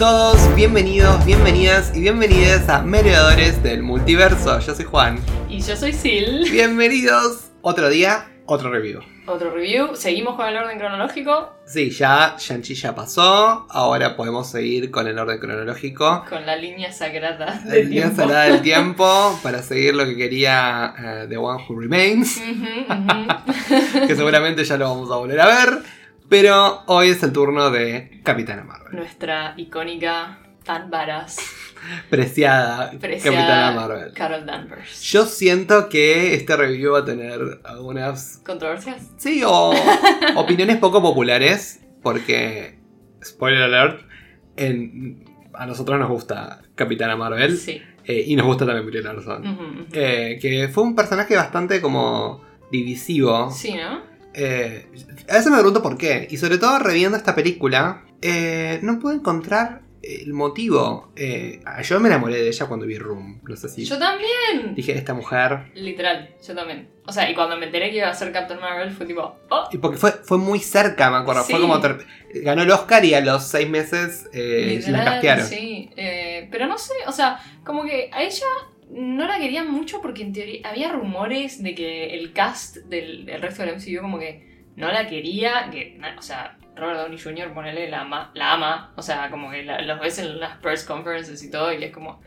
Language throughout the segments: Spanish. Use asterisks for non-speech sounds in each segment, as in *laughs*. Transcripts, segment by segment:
todos, bienvenidos, bienvenidas y bienvenidas a Mediadores del Multiverso. Yo soy Juan. Y yo soy Sil. Bienvenidos. Otro día, otro review. Otro review. Seguimos con el orden cronológico. Sí, ya Shang-Chi ya pasó. Ahora podemos seguir con el orden cronológico. Con la línea sagrada La del línea tiempo. sagrada del *laughs* tiempo para seguir lo que quería eh, The One Who Remains. Ujú, ujú. *laughs* que seguramente ya lo vamos a volver a ver. Pero hoy es el turno de Capitana Marvel. Nuestra icónica tan varas Preciada, *laughs* preciada Capitana Marvel. Carol Danvers. Yo siento que este review va a tener algunas, ¿Controversias? sí, o *laughs* opiniones poco populares, porque, spoiler alert, en- a nosotros nos gusta Capitana Marvel Sí. eh, y nos gusta también Brie Larson. Eh, que fue un personaje bastante como divisivo. Sí, ¿no? Eh, a veces me pregunto por qué. Y sobre todo reviendo esta película, eh, no puedo encontrar el motivo. Eh, yo me enamoré de ella cuando vi Room. No sé si Yo también. dije, esta mujer... Literal, yo también. O sea, y cuando me enteré que iba a ser Captain Marvel fue tipo, oh, Y porque fue, fue muy cerca, me acuerdo. Fue como... Ganó el Oscar y a los seis meses eh, la Literal, castearon. Sí, eh, pero no sé, o sea, como que a ella no la querían mucho porque en teoría había rumores de que el cast del, del resto del MCU como que no la quería, que, o sea, Robert Downey Jr. ponele la ama, la ama, o sea, como que los ves en las press conferences y todo y es como...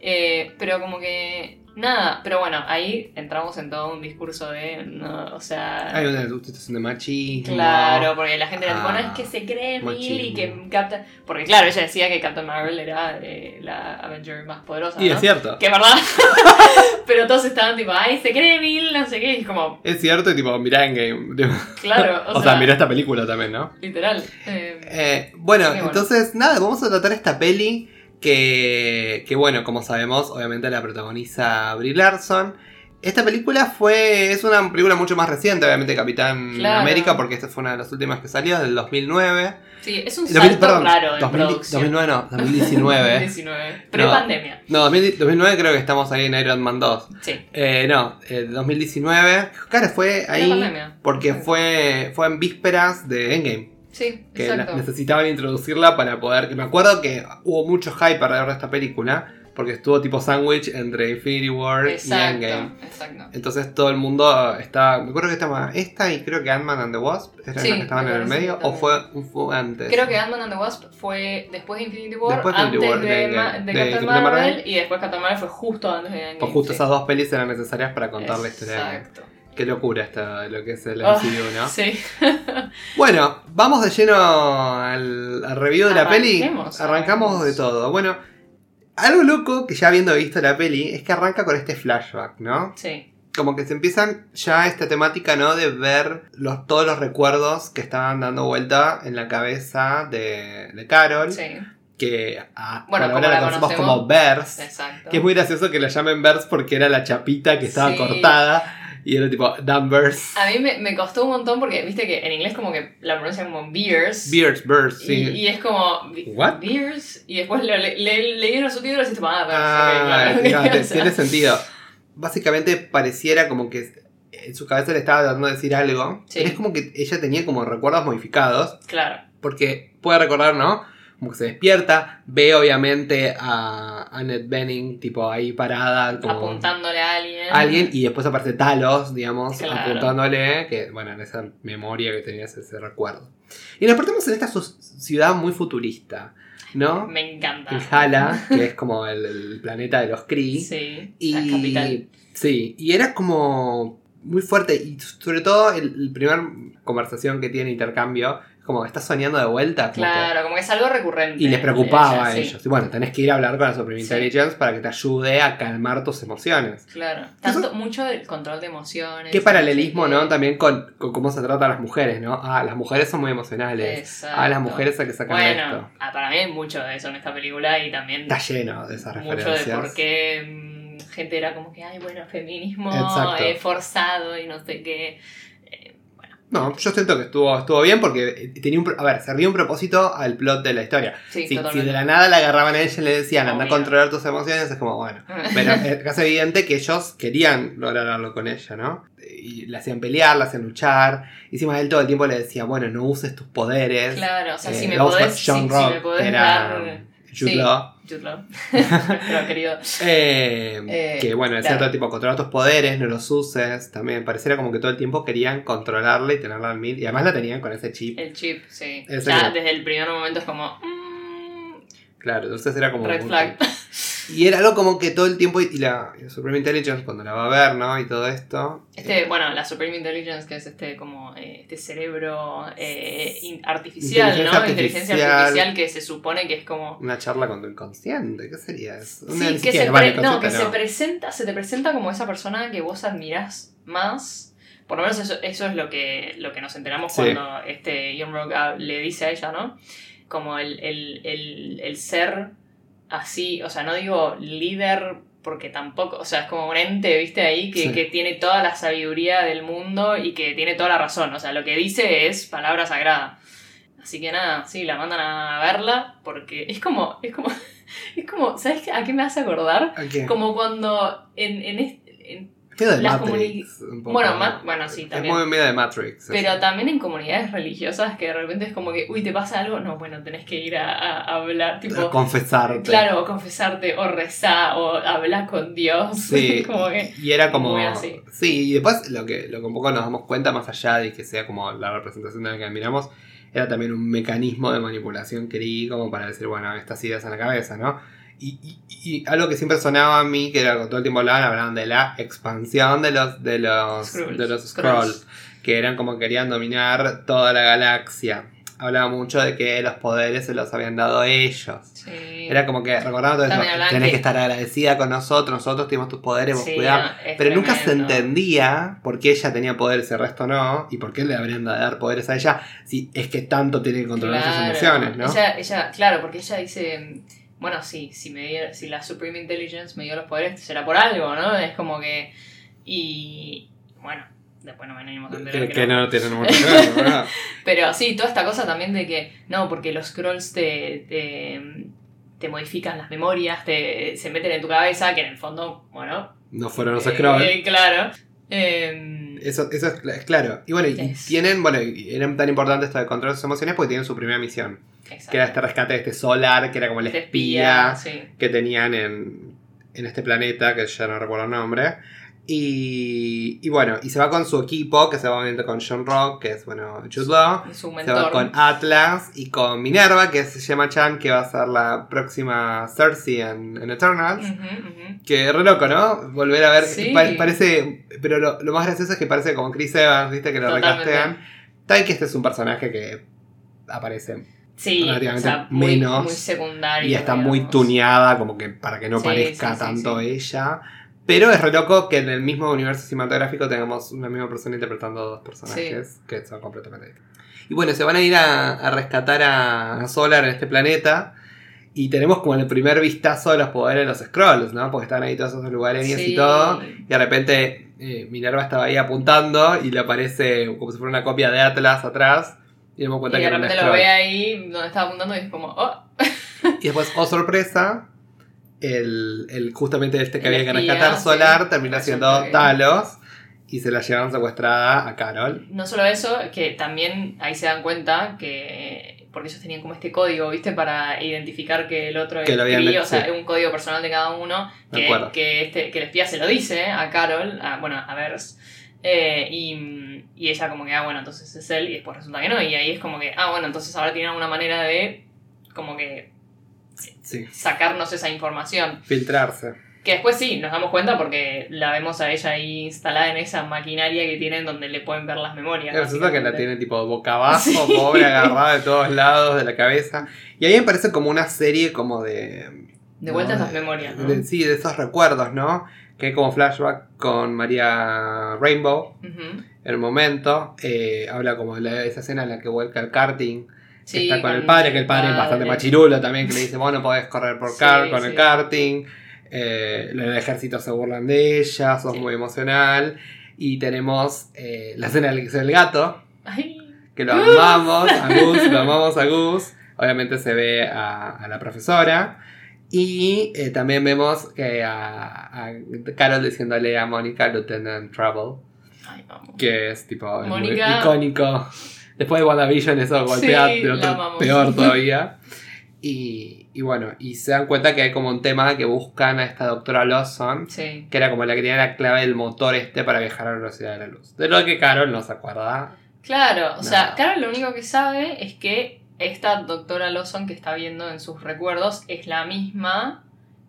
eh, pero como que... Nada, pero bueno, ahí entramos en todo un discurso de... No, o sea... Hay una situación de machismo. Claro, porque la gente era tipo, Ah, no es que se cree mil y que Captain... Porque claro, ella decía que Captain Marvel era eh, la Avenger más poderosa, Y ¿no? es cierto. Que es verdad. *laughs* Pero todos estaban tipo, ay, se cree mil, no sé qué. Y es como, Es cierto y tipo, mirá en game. *laughs* claro, o, O, sea, mirá esta película también, ¿no? literal. eh, Eh, bueno, bueno. entonces, nada, vamos a tratar esta peli que, que, bueno, como sabemos, obviamente la protagoniza Brie Larson. Esta película fue, es una película mucho más reciente, obviamente, Capitán Claro. América, porque esta fue una de las últimas que salió, del 2009. sí, es un 2000 salto perdón, raro en 2000 producción. 2009 no, *laughs* 2019. 2019. Pre-pandemia. no, 2000 2009 creo que estamos ahí en Iron Man 2. Sí. Eh, no, eh, 2019. Claro, fue ahí porque fue, fue en vísperas de Endgame. Sí, que exacto. necesitaban introducirla para poder. Que me acuerdo que hubo mucho hype alrededor de esta película, porque estuvo tipo sándwich entre Infinity War y Endgame. exacto. Entonces todo el mundo estaba. Me acuerdo que estaba esta y creo que Ant-Man and the Wasp eran Sí, las que estaban en el medio, o fue, fue antes. Creo que Ant-Man and the Wasp fue después de Infinity War, Después de antes Infinity War, de, de- Ma- de- de de Captain Marvel, Marvel. y después Captain Marvel fue justo antes de Endgame. Pues justo sí. esas dos pelis eran necesarias para contar la historia. Exacto. Qué locura esta, lo que es el Ah, MCU, ¿no? *laughs* Sí. Bueno, vamos de lleno al, al review de la peli. Arrancamos de todo. Bueno, algo loco que ya habiendo visto la peli es que arranca con este flashback, ¿no? Sí. Como que se empiezan ya esta temática, ¿no? De ver los, todos los recuerdos que estaban dando vuelta en la cabeza de, de Carol. Sí. Que a, Bueno, como ahora la conocemos como Bers. Exacto. Que es muy gracioso que la llamen Bers porque era la chapita que estaba Sí. cortada. Y era tipo Danvers. A mí me, me costó un montón porque, viste que en inglés como que la pronuncian como beers. Beers, Bers, Y, sí. y es como. What? Beers. Y después le, le, le- leí los subtítulos y es tipo, ah, Beers, Ah, ok, claro. no, *laughs* tiene sentido. Básicamente pareciera como que en su cabeza le estaba tratando de decir algo. Sí. Pero es como que ella tenía como recuerdos modificados. Claro. Porque puede recordar, ¿no? Como que se despierta, ve obviamente a Annette Benning, tipo ahí parada, como Apuntándole a alguien. alguien, y después aparece Talos, digamos, Claro. apuntándole, que bueno, en esa memoria que tenías ese recuerdo. Y nos partimos en esta ciudad muy futurista, ¿no? Me encanta. En Hala, que es como el, el planeta de los Kree. Sí. Y, La capital. Sí, y era como muy fuerte. Y sobre todo el, el primer conversación que tiene intercambio, como estás soñando de vuelta. como que- Claro, como que es algo recurrente. y les preocupaba a sí. ellos. Y bueno, tenés que ir a hablar con la Supreme Sí. Intelligence para que te ayude a calmar tus emociones. Claro. Tanto, mucho del control de emociones. Qué paralelismo, no. También con, con cómo se trata a las mujeres, ¿no? Ah, las mujeres son muy emocionales. Exacto. Ah, las mujeres hay que sacar Bueno, esto. ah, para mí hay mucho de eso en esta película y también Está lleno de esas mucho de referencias. por qué mm, gente era como que, ay, bueno, feminismo eh, forzado y no sé qué. Eh, No, yo siento que estuvo, estuvo bien porque tenía un, a ver, servía un propósito al plot de la historia. Sí, Si, de la nada la agarraban a ella y le decían, anda a controlar tus emociones, es como, bueno. *laughs* Pero es casi evidente que ellos querían lograrlo con ella, ¿no? Y la hacían pelear, la hacían luchar. Y encima él todo el tiempo le decía, bueno, no uses tus poderes. Claro, o sea, Eh, si me vamos con podés, si, John si me podés era dar... Jude sí. Law. Jude Law. *laughs* Querido. Eh, Eh, que bueno, decía todo tipo, controlar tus poderes, no los uses. También pareciera como que todo el tiempo querían controlarla y tenerla al mil. Y además la tenían con ese chip. El chip, sí. Ese ya que- desde el primer momento es como... mm, Claro, entonces era como. red flag. *laughs* Y era algo como que todo el tiempo. Y la, y la Supreme Intelligence, cuando la va a ver, ¿no? Y todo esto. Este, eh, bueno, la Supreme Intelligence, que es este como eh, este cerebro eh, artificial, Inteligencia ¿no? Inteligencia artificial. que se supone que es como. Una charla con tu inconsciente, ¿qué sería eso? Una Sí, que, se, vale, no, que se presenta, se te presenta como esa persona que vos admirás más. Por lo menos eso, eso es lo que, lo que nos enteramos Sí. cuando este Ian Rock le dice a ella, ¿no? Como el, el, el, el ser así, o sea, no digo líder porque tampoco, o sea, es como un ente, viste, ahí que, Sí. que tiene toda la sabiduría del mundo y que tiene toda la razón, o sea, lo que dice es palabra sagrada. Así que nada, sí, la mandan a verla porque es como, es como, *laughs* es como, ¿sabes a qué me hace acordar? ¿A qué? Como cuando en, en, este- Medio de las Matrix. un poco. bueno, bueno, sí, Es también. muy medio de Matrix. Pero también en comunidades religiosas que de repente es como que, uy, ¿te pasa algo? No, bueno, tenés que ir a, a- a hablar, tipo, Confesarte. claro, o confesarte, o rezar, o hablar con Dios. *laughs* Sí, como que, y era como. Muy así. Sí, y después lo que, lo que un poco nos damos cuenta, más allá de que sea como la representación de la que admiramos, era también un mecanismo de manipulación que di como para decir, bueno, estas ideas en la cabeza, ¿no? Y, y- y algo que siempre sonaba a mí, que era todo el tiempo hablaban, hablaban de la expansión de los, de los, Skrulls. de los. Scrolls, que eran como que querían dominar toda la galaxia. Hablaba mucho de que los poderes se los habían dado ellos. sí. Era como que recordaba todo eso. Tenés que- estar agradecida con nosotros, nosotros tenemos tus poderes, vos Sí, cuidá. es Pero nunca se entendía por qué ella tenía poderes y el resto no, y por qué le habrían de dar poderes a ella si es que tanto tiene que controlar sus emociones, ¿no? Ella, ella, claro, porque ella dice, bueno, sí, si, me dio- si la Supreme Intelligence me dio los poderes, será por algo, ¿no? Es como que... Y bueno, después no venimos a entender que, no. no tienen mucho ver, ¿verdad? Pero sí, toda esta cosa también de que, no, porque los scrolls te, te, te modifican las memorias, te, se meten en tu cabeza, que en el fondo, bueno... No fueron los eh, Scrolls. eh, claro. Em, Eso, eso es, cl- es claro. Y bueno, y tienen, bueno, y era tan importante esto de controlar sus emociones porque tienen su primera misión. exacto. Que era este rescate de este solar, que era como el Te espía, sí. que tenían en, en este planeta, que ya no recuerdo el nombre. Y, y bueno, y se va con su equipo, que se va obviamente con John Rock, que es, bueno, Jude Law. Su Se va con Atlas y con Minerva, que es Gemma Chan, que va a ser la próxima Cersei en, en Eternals. Ujú, ujú. Que re loco, ¿no? Volver a ver. Sí. pa- parece. Pero lo, lo más gracioso es que parece como Chris Evans, ¿viste? Que lo Totalmente. recastean. Tal que este es un personaje que aparece Sí, relativamente o sea, muy, menos muy y está muy tuneada, como que para que no Sí, parezca sí, tanto ella. Pero es re loco que en el mismo universo cinematográfico tengamos una misma persona interpretando dos personajes que son completamente distintos. Y bueno, se van a ir a, a rescatar a, a Solar en este planeta. Y tenemos como el primer vistazo de los poderes de los Scrolls, ¿no? Porque están ahí todos esos lugares Sí. y todo. Y de repente eh, Minerva estaba ahí apuntando y le aparece como si fuera una copia de Atlas atrás. Y damos Y cuenta de que un repente lo ve ahí donde estaba apuntando y es como, oh, Y después, oh sorpresa, el, el justamente este que El había que rescatar sí. Solar termina Resulta siendo Talos y se la llevan secuestrada a Carol. no solo eso, que también ahí se dan cuenta que, porque ellos tenían como este código, ¿viste? Para identificar que el otro Que es o sea, sí. un código personal de cada uno, que, que, este, que el espía se lo dice a Carol, a- bueno, a Vers. eh, y, y ella como que, ah, bueno, entonces es él, y después resulta que no, y ahí es como que, ah, bueno, entonces ahora tienen alguna manera de como que Sí, sacarnos esa información. filtrarse. Que después sí, nos damos cuenta porque la vemos a ella ahí instalada en esa maquinaria que tienen donde le pueden ver las memorias. Resulta que la tiene tipo boca abajo, Sí. pobre, agarrada de todos *laughs* lados de la cabeza. Y a mí me parece como una serie como de... De vuelta a esas memorias, ¿no? de- sí, de esos recuerdos, ¿no? Que hay como flashback con María Rainbow en un momento. eh, habla como de esa escena en la que vuelca el karting. Que Sí, está con, el padre, que el padre es bastante machirulo también, que le dice, vos no podés correr por Sí, car con sí. el karting. Eh, el ejército se burlan de ella, sos Sí. muy emocional. Y tenemos eh, la escena del, del gato, Ay. que lo amamos a Gus, lo *laughs* amamos a Gus. Obviamente se ve a, a la profesora. Y eh, también vemos que a, a Carol diciéndole a Mónica Lieutenant Trouble, Ay, vamos. que es tipo es muy icónico. Después de WandaVision eso golpea Sí, de la otro- amamos. peor todavía. Y, y bueno, y se dan cuenta que hay como un tema que buscan a esta doctora Lawson, Sí. que era como la que tenía la clave del motor este para viajar a la velocidad de la luz. De lo que Carol no se acuerda. Claro, o sea. Carol lo único que sabe es que esta doctora Lawson que está viendo en sus recuerdos es la misma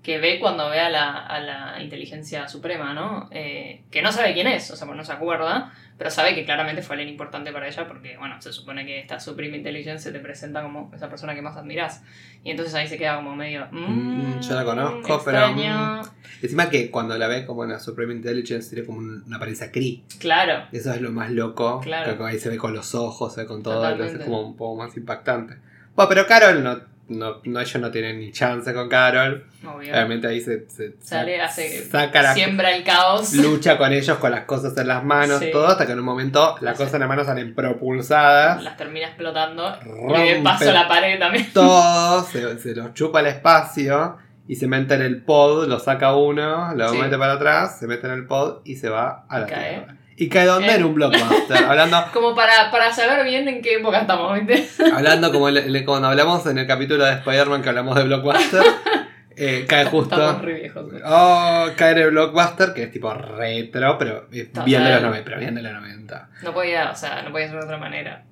que ve cuando ve a la, a la inteligencia suprema, ¿no? Eh, que no sabe quién es, o sea, pues no se acuerda, pero sabe que claramente fue alguien importante para ella porque, bueno, se supone que esta Supreme Intelligence se te presenta como esa persona que más admiras. Y entonces ahí se queda como medio... Mm, mm, yo la conozco, pero, extraño. Encima que cuando la ve como en la Supreme Intelligence tiene como un- una apariencia Cree. Claro, Eso es lo más loco. Claro. Que ahí se ve con los ojos, se ve con todo. Entonces es como un poco más impactante. Bueno, pero Carol no, no, no ellos no tienen ni chance con Carol. obvio. Obviamente ahí se, se- Sale, se- hace... saca la, Siembra el caos. lucha con ellos con las cosas en las manos, Sí. todo, hasta que en un momento las Sí. cosas en las manos salen propulsadas. las termina explotando. Y Rompe de paso la pared también. todo, se, se los chupa el espacio y se mete en el pod, lo saca uno, lo Sí. mete para atrás, se mete en el pod y se va a la Y cae. Tierra. ¿Y cae dónde? En- En un blockbuster. hablando, *laughs* Como para, para saber bien en qué época estamos, ¿viste? hablando como le- le- cuando hablamos en el capítulo de Spider-Man que hablamos de blockbuster, *laughs* eh, cae justo. Estamos re viejos. Oh, cae en el blockbuster, que es tipo retro, pero es Total. bien de los 90, pero bien de los 90. No podía, o sea, no podía ser de otra manera.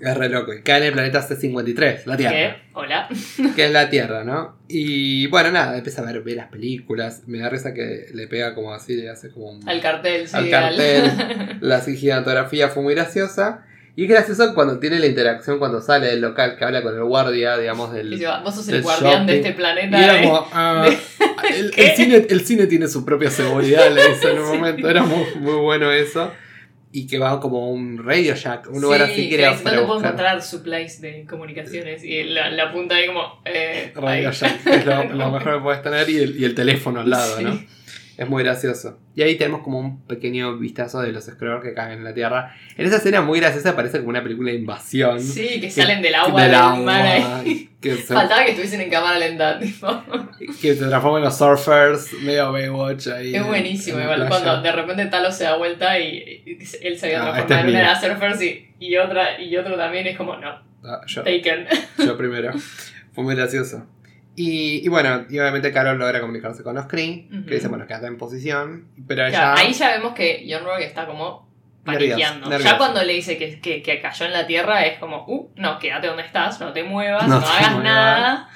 Es re loco. Y cae en el planeta C53, la Tierra. ¿Qué? Hola. que es la *laughs* Tierra, ¿no? Y bueno, nada, empieza a ver, ve las películas. Me da risa que le pega como así, le hace como un. Al cartel, sí. Al cartel. *laughs* La gigantografía fue muy graciosa. Y es gracioso cuando tiene la interacción, cuando sale del local, que habla con el guardia, digamos, del. Y vos sos el guardián de este Y planeta. era ¿eh? como, ah, *laughs* el, *laughs* cine, el cine tiene su propia seguridad, le dice en un *laughs* Sí. momento. Era muy, muy bueno eso. Y que va como un Radio Shack, un lugar Sí, así que era para ¿Dónde puedo encontrar supplies de comunicaciones? Y la, la punta ahí como... Eh, Radio ahí. Shack, que es lo, lo mejor que puedes tener, y el, y el teléfono al lado, Sí. ¿no? Es muy gracioso. Y ahí tenemos como un pequeño vistazo de los Skrull que caen en la Tierra. En esa escena muy graciosa parece como una película de invasión. Sí, que salen del agua del del agua, mar ahí. Que *laughs* se, Faltaba que estuviesen en cámara lenta, tipo. que se transforman en los surfers, medio Baywatch ahí. Es buenísimo, en igual. Cuando de repente Talos se da vuelta y, y él se había transformado este es en una surfers y, y otra y otro también es como, no, Ah, yo, taken. yo primero. Fue muy gracioso. Y, y bueno, y obviamente Carol logra comunicarse con los Kree, que dice, bueno, quédate en posición. Pero Claro, ella... ahí ya vemos que John Rogue está como paniqueando. Ya cuando le dice que, que, que cayó en la tierra es como, uh, no, quédate donde estás, no te muevas, No no, te hagas muevas. nada.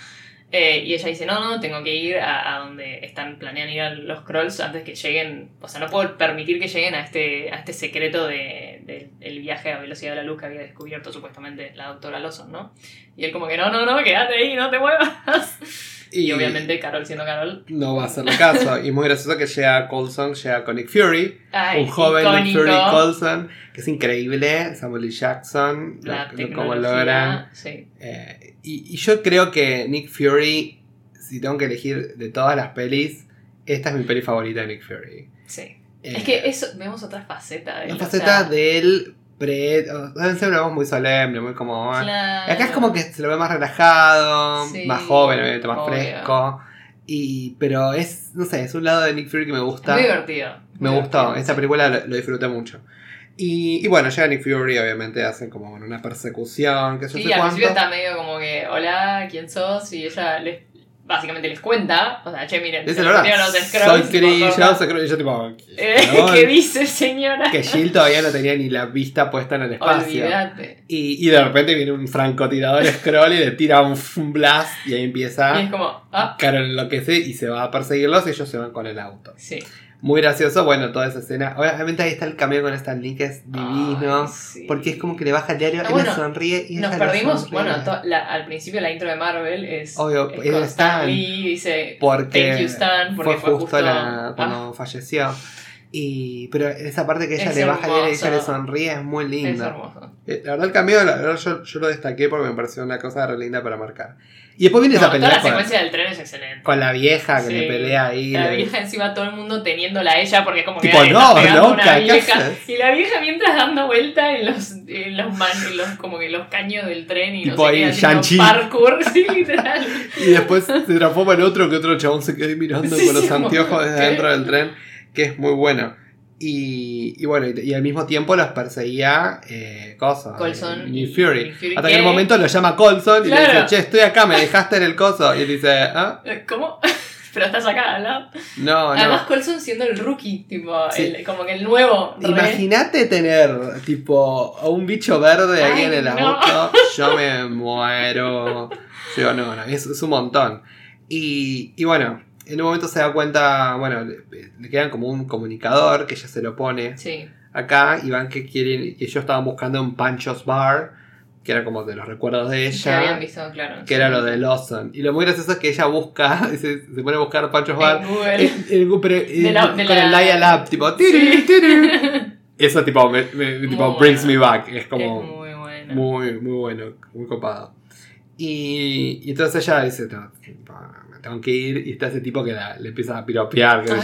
Eh, y ella dice, no, no, tengo que ir a, a donde están planean ir a los Krolls antes que lleguen, o sea, no puedo permitir que lleguen a este, a este secreto de, de- del viaje a velocidad de la luz que había descubierto supuestamente la doctora Lawson, ¿no? Y él como que, no, no, no, quédate ahí, no te muevas. *laughs* Y, obviamente Carol siendo Carol, No va a hacerle caso. y muy gracioso que llega Coulson, llega con Nick Fury. ay, un joven Nick. Fury Coulson, que es increíble. Samuel L. Jackson, la lo- como logran. sí. Eh, y, y yo creo que Nick Fury, si tengo que elegir de todas las pelis, esta es mi peli favorita de Nick Fury. Sí. Eh, Es que eso, vemos otra faceta de él. La o faceta sea, de él, pre, o- debe ser una voz muy solemne, muy como. ah. claro. Acá es como que se lo ve más relajado, Sí, más joven, obviamente, más obvio. fresco. Y, pero es, no sé, es un lado de Nick Fury que me gusta. muy divertido. Me Muy gustó, divertido, esta sí. película lo, lo disfruté mucho. Y, y bueno, llega Nick Fury, obviamente hacen como una persecución, que yo Sí, sé al cuánto. principio está medio como que, hola, ¿quién sos? Y ella les, básicamente les cuenta, o sea, che, miren, Dice los soy Kree, yo soy Kree", y yo tipo, Eh. ¿Qué *laughs* dice, señora? que Jill todavía no tenía ni la vista puesta en el espacio. Olvídate. Y, y de repente viene un francotirador scroll y le tira un, un blast y ahí empieza... Y es como, ah, Carol enloquece y se va a perseguirlos y ellos se van con el auto. sí. Muy gracioso, bueno, toda esa escena. Obviamente ahí está el cameo con Stan Lee que es divino. Ay, sí. Porque es como que le baja el diario, Ah, él bueno, sonríe y Nos perdimos, sonríe. bueno, to- la- al principio la intro de Marvel es, Obvio, es es con Stan Stan. Lee, dice, Porque Thank you, Stan, porque fue fue justo, justo- la- Ah. cuando falleció. Y, pero esa parte que ella Es le baja el diario y ella le sonríe es muy es linda. hermoso. Eh, La verdad el cambio, la verdad yo, yo lo destaqué porque me pareció una cosa re linda para marcar. Y después viene No, esa toda pelea la con, secuencia del tren es excelente. con la vieja que Sí. le pelea ahí. La vieja encima todo el mundo teniéndola a ella porque como que Tipo, "Ay, no, loca, una ¿qué vieja. Y la vieja mientras dando vuelta en los, en los, man- en los como que los caños del tren y Tipo no sé ahí, qué, haciendo Shang-Chi. parkour, *laughs* sí, literal. *laughs* Y después se transforma en otro que otro chabón se queda ahí mirando Sí, con los sí, anteojos desde ¿qué? adentro del tren, que es muy bueno. Y, y bueno, y, y al mismo tiempo los perseguía eh, cosa, Colson eh, y- Fury. Hasta que en un momento lo llama Colson y le dice, che, estoy acá, me dejaste en el coso. Y él dice, ¿ah? ¿Cómo? *laughs* Pero estás acá, ¿no? No, Además, no. Colson siendo el rookie, tipo, Sí. el- como que el nuevo. Imagínate tener, tipo, a un bicho verde ahí Ay, en el no. auto. *laughs* Yo me muero. Yo no, no, es, es un montón. Y, y bueno, en un momento se da cuenta, bueno, le, le quedan como un comunicador que ella se lo pone Sí. acá y van que quieren, que ellos estaban buscando un Pancho's Bar, que era como de los recuerdos de Que habían ella, visto, claro. que era lo de Lawson. Y lo muy gracioso es que ella busca, *laughs* se, se pone a buscar Pancho's Bar, En Google. eh, con el Laia Lab, tipo, tiri, tiri. *laughs* Eso tipo, me, me- tipo brings bueno. me back, es Es como muy bueno. muy, muy bueno, muy copado. Y, y entonces ella dice, no, tengo que ir, y está ese tipo que la- le empieza a piropear, que yo,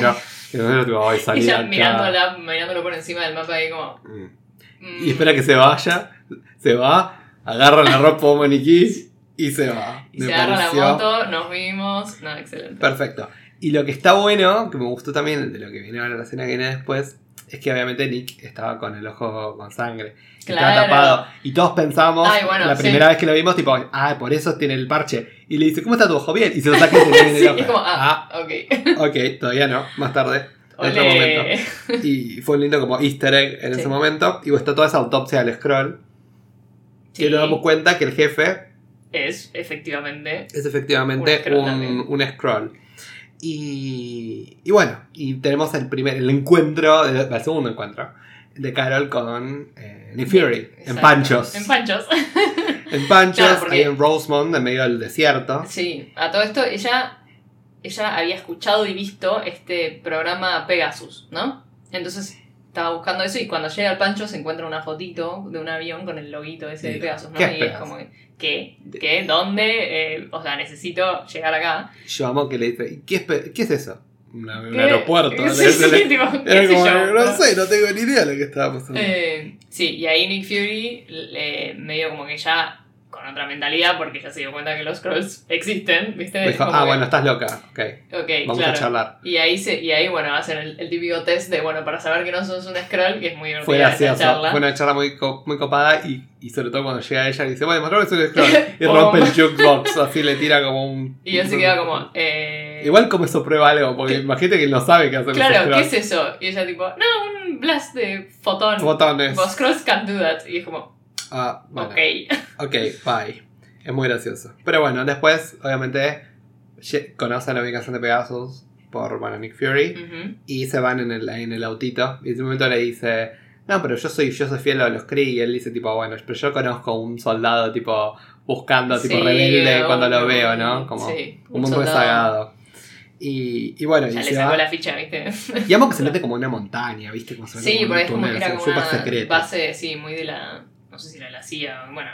nosotros tipo, ay, Y ella mirándola, mirándolo por encima del mapa ahí como... Mm. Y espera que se vaya, se va, agarra la ropa de maniquí y se va. y Me se agarra la moto, nos vimos. No, excelente. Perfecto. Y lo que está bueno, que me gustó también de lo que viene ahora la escena que viene después, es que obviamente Nick estaba con el ojo con sangre. Estaba Claro. tapado. Y todos pensamos, Ay, bueno, la sí. primera vez que lo vimos, tipo, ah, por eso tiene el parche. Y le dice, ¿cómo está tu ojo? Bien. Y se lo saca y se *laughs* Sí, el ojo. es como, ah, ok. Ah, ok, todavía no, más tarde. En otro momento. Y fue un lindo como easter egg en Sí. ese momento. Y está toda esa autopsia del scroll. Que nos damos cuenta que el jefe es efectivamente. es efectivamente Un scroll un, también. un scroll. Y, y bueno, y tenemos el primer el encuentro, el, el segundo encuentro de Carol con eh, Nick Fury en. Panchos. En Panchos. *laughs* En Panchos, porque- ahí en Rosemont, en medio del desierto. Sí, a todo esto ella, ella había escuchado y visto este programa Pegasus, ¿no? Entonces estaba buscando eso y cuando llega al Pancho se encuentra una fotito de un avión con el loguito ese de. Pegasus, ¿no? ¿Qué es y es como que, ¿qué? ¿Qué? ¿Dónde? Eh, o sea, necesito llegar acá. Yo amo que le dice, ¿y ¿qué es, pe- qué es eso? Una- un aeropuerto. *laughs* Sí, Le- sí, le- tipo, era como, yo. no sé, no tengo ni idea de lo que estaba pasando. Eh, sí, y ahí Nick Fury le, medio como que ya con otra mentalidad, porque ya se dio cuenta que los scrolls existen, ¿viste? Dijo, ah, que- bueno, estás loca. Ok, Ok, vamos claro. a charlar. Y ahí, se, y ahí bueno, hacen el, el típico test de, bueno, para saber que no sos un scroll, que es muy Fue divertida esa gracioso, charla. fue una charla muy, co- muy copada y, y sobre todo cuando llega ella y dice, bueno, mostrame que es un scroll. *laughs* Y rompe el *laughs* jukebox, así le tira como un... Y él se queda como, eh... Igual como eso prueba algo, porque ¿Qué? imagínate que él no sabe qué hacer Claro, ¿qué es eso? Y ella tipo, no, un blast de fotón. botones. Los scrolls can't do that. Y es como, Ah, bueno. ok. ok, bye. Es muy gracioso. Pero bueno, después, obviamente, conocen la ubicación de Pegasus por, bueno, Nick Fury. Y se van en el, en el autito. Y en ese momento le dice, no, pero yo soy, yo soy fiel a los Kree. Y él dice, tipo, bueno, pero yo conozco un soldado, tipo, buscando, tipo, Sí, rebelde cuando lo veo, ¿no? Como sí, un mundo rezagado. Y, y bueno, Ya y le sacó la ficha, ¿viste? Y amo que se mete como una montaña, ¿viste? Como se Sí, porque es como, túnel, era como una secreto. base, sí, muy de la. No sé si era la CIA, bueno.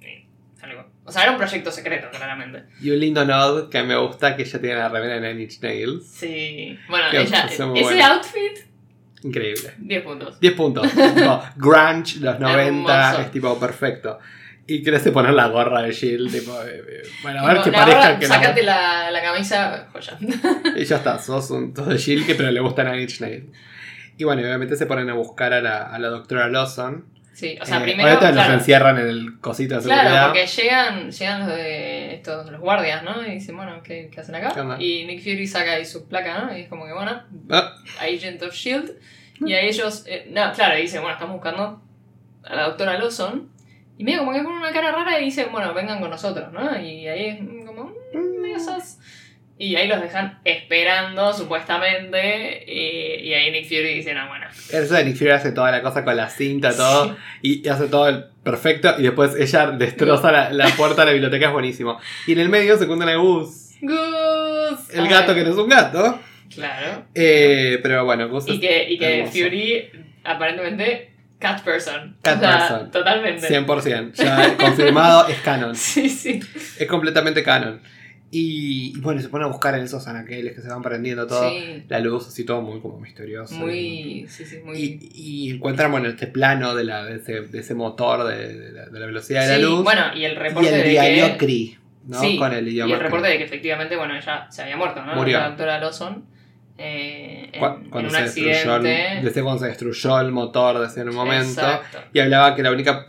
sí, algo. O sea, era un proyecto secreto, claramente. Y un lindo nod que me gusta que ella tiene la remera de Nine Inch Nails. Sí. Bueno, Que ella. Ese outfit, Increíble. 10 puntos. 10 puntos. *laughs* tipo, grunge, los 90, Hermoso. es tipo perfecto. Y crece poner la gorra de Shield, tipo, eh, eh, bueno, a ver Tipo, que parezca verdad, que Sácate la, la camisa, joya. no. Y ya está, sos un sos de Shield que pero le gusta Nine Inch Nails. Y bueno, obviamente se ponen a buscar a la, a la doctora Lawson. Sí, o sea, Eh, primero. ahorita los Claro, encierran en el cosito de seguridad. claro, porque llegan, llegan los de estos, los guardias, ¿no? Y dicen, bueno, ¿qué, qué hacen ¿Qué acá? Y Nick Fury saca ahí su placa, ¿no? Y es como que, bueno, Ah, Agent of Shield. Y a ellos, eh, no, claro, dicen, bueno, estamos buscando a la doctora Lawson. Y medio como que pone una cara rara y dicen, bueno, vengan con nosotros, ¿no? Y ahí es mm, como, mm, medio sos. Y ahí los dejan esperando, supuestamente. Y, y ahí Nick Fury dice, no, bueno. eso de Nick Fury hace toda la cosa con la cinta, todo. Y, y hace todo el perfecto. Y después ella destroza la, la puerta de la biblioteca, es buenísimo. Y en el medio se encuentran a Gus. Goose. El gato que no es un gato. Claro. Eh, pero bueno, Gus Y que, y que hermoso. Fury aparentemente cat person. Cat O sea, person. Totalmente. 100%. Ya confirmado, es canon. *laughs* Sí, sí. Es completamente canon. Y, y bueno, se pone a buscar en esos anaqueles que se van prendiendo todo. Sí. La luz, así todo muy como misterioso. Muy. Sí, sí, muy. Y, y encuentran, bueno, este plano de, la, de, ese, de ese motor de, de la, de la velocidad de la luz. Bueno, y el y reporte el de diario que. Cree, ¿no? Sí, Con el y idioma el reporte Cree. de que efectivamente, bueno, ella se había muerto, ¿no? Murió. La doctora Lawson. eh, en, Cu- en Cuando un se destruyó, el, desde cuando se destruyó el motor desde un momento. Exacto. Y hablaba que la única.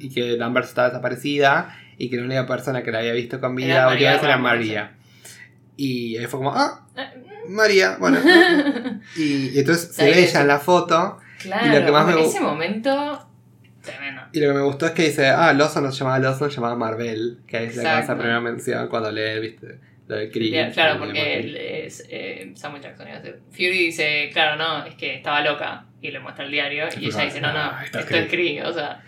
Y que Lambert estaba desaparecida. Y que la única persona que la había visto con vida vez era María. Y ahí fue como, ah, Eh, María, bueno. *laughs* y, y entonces se ve ella en la foto. Claro, Y lo que más me gu- ese momento. Tremendo. Y lo que me gustó es que dice, ah, Lawson no se llamaba Lawson, se llamaba Marvel. Que es la que primera mención cuando lee, viste, lo de Kree. Bien, claro, el porque él es, eh, Samuel Jackson. Fury dice, claro, no, es que estaba loca. Y le muestra el diario. Y ella dice, no, no, Ah, esto es. Kree. O sea,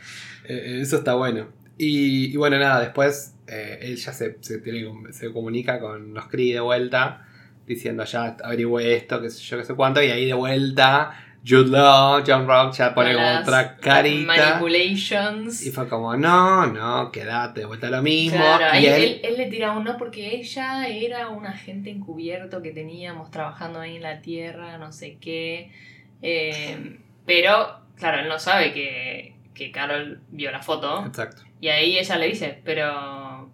Eh, eso está bueno. Y, y bueno, nada, después eh, él ya se, se, tiene, se comunica con los Kree de vuelta, diciendo ya averigüé esto, qué sé yo, qué sé cuánto, y ahí de vuelta Jude Law, John Rock ya pone como otra carita. Manipulations. Y fue como, no, no, quédate, de vuelta a lo mismo. Claro, y ahí él, él, él le tira un no porque ella era un agente encubierto que teníamos trabajando ahí en la Tierra, no sé qué. Eh, pero, claro, él no sabe que, que Carol vio la foto. Exacto, Y ahí ella le dice, pero...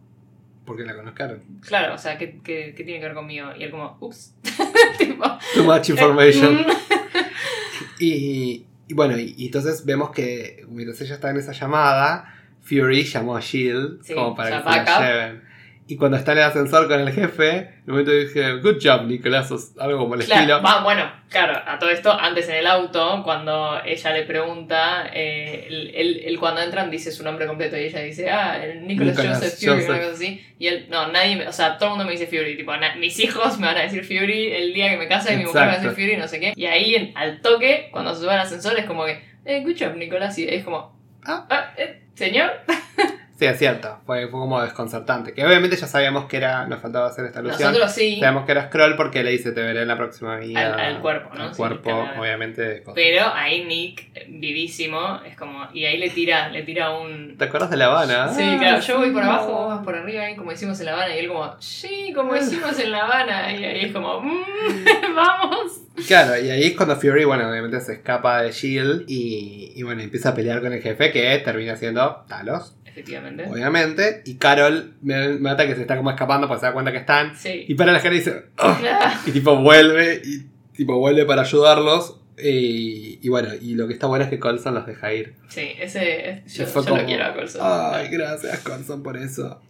porque la conozcaron. Claro, o sea, ¿qué, qué, qué tiene que ver conmigo? Y él como, ups. *laughs* tipo, Too much information. mm, *laughs* Y, y bueno, y, y entonces vemos que mientras ella está en esa llamada, Fury llamó a Shield Sí, como para que se la lleven. Y cuando está en el ascensor con el jefe, en un momento dije, good job, Nicolás, o algo como el Claro, estilo. va, bueno, claro, a todo esto, antes en el auto, cuando ella le pregunta, eh, él, él- él cuando entran dice su nombre completo y ella dice, ah, el Nicholas, Nicholas Joseph Fury, Joseph. una cosa así. Y él, no, nadie, o sea, todo el mundo me dice Fury, tipo, na- mis hijos me van a decir Fury el día que me case y mi mujer me va a decir. Fury, no sé qué. Y ahí, al toque, cuando se sube al ascensor, es como que, eh, good job, Nicolás, y es como, Ah. ah, eh, señor. *laughs* Sí, es cierto, fue, fue como desconcertante. Que obviamente ya sabíamos que era, nos faltaba hacer esta alusión. Nosotros sí, Sabíamos que era Scroll porque le dice, te veré en la próxima vida. Al- al cuerpo, ¿no? Al Sí, cuerpo, obviamente. pero ahí Nick, vivísimo, es como, y ahí le tira, le tira un... ¿Te acuerdas de La Habana? Sí, Ah, claro, yo voy por abajo, vos vas por arriba, ahí como hicimos en La Habana, y él como, sí, como hicimos en La Habana, y ahí es como, "Mm, *laughs* vamos. Claro, y ahí es cuando Fury, bueno, obviamente se escapa de Shield y, y bueno, empieza a pelear con el jefe que termina siendo Talos, Efectivamente. obviamente. Y Carol me mata que se está como escapando porque se da cuenta que están. Sí. Y para la cara y dice, "Oh", Ah, y tipo vuelve, y tipo vuelve para ayudarlos. Y, y bueno, y lo que está bueno es que Colson los deja ir. Sí, ese, Y yo, fue yo como, lo quiero a Colson. Ay, gracias Colson por eso.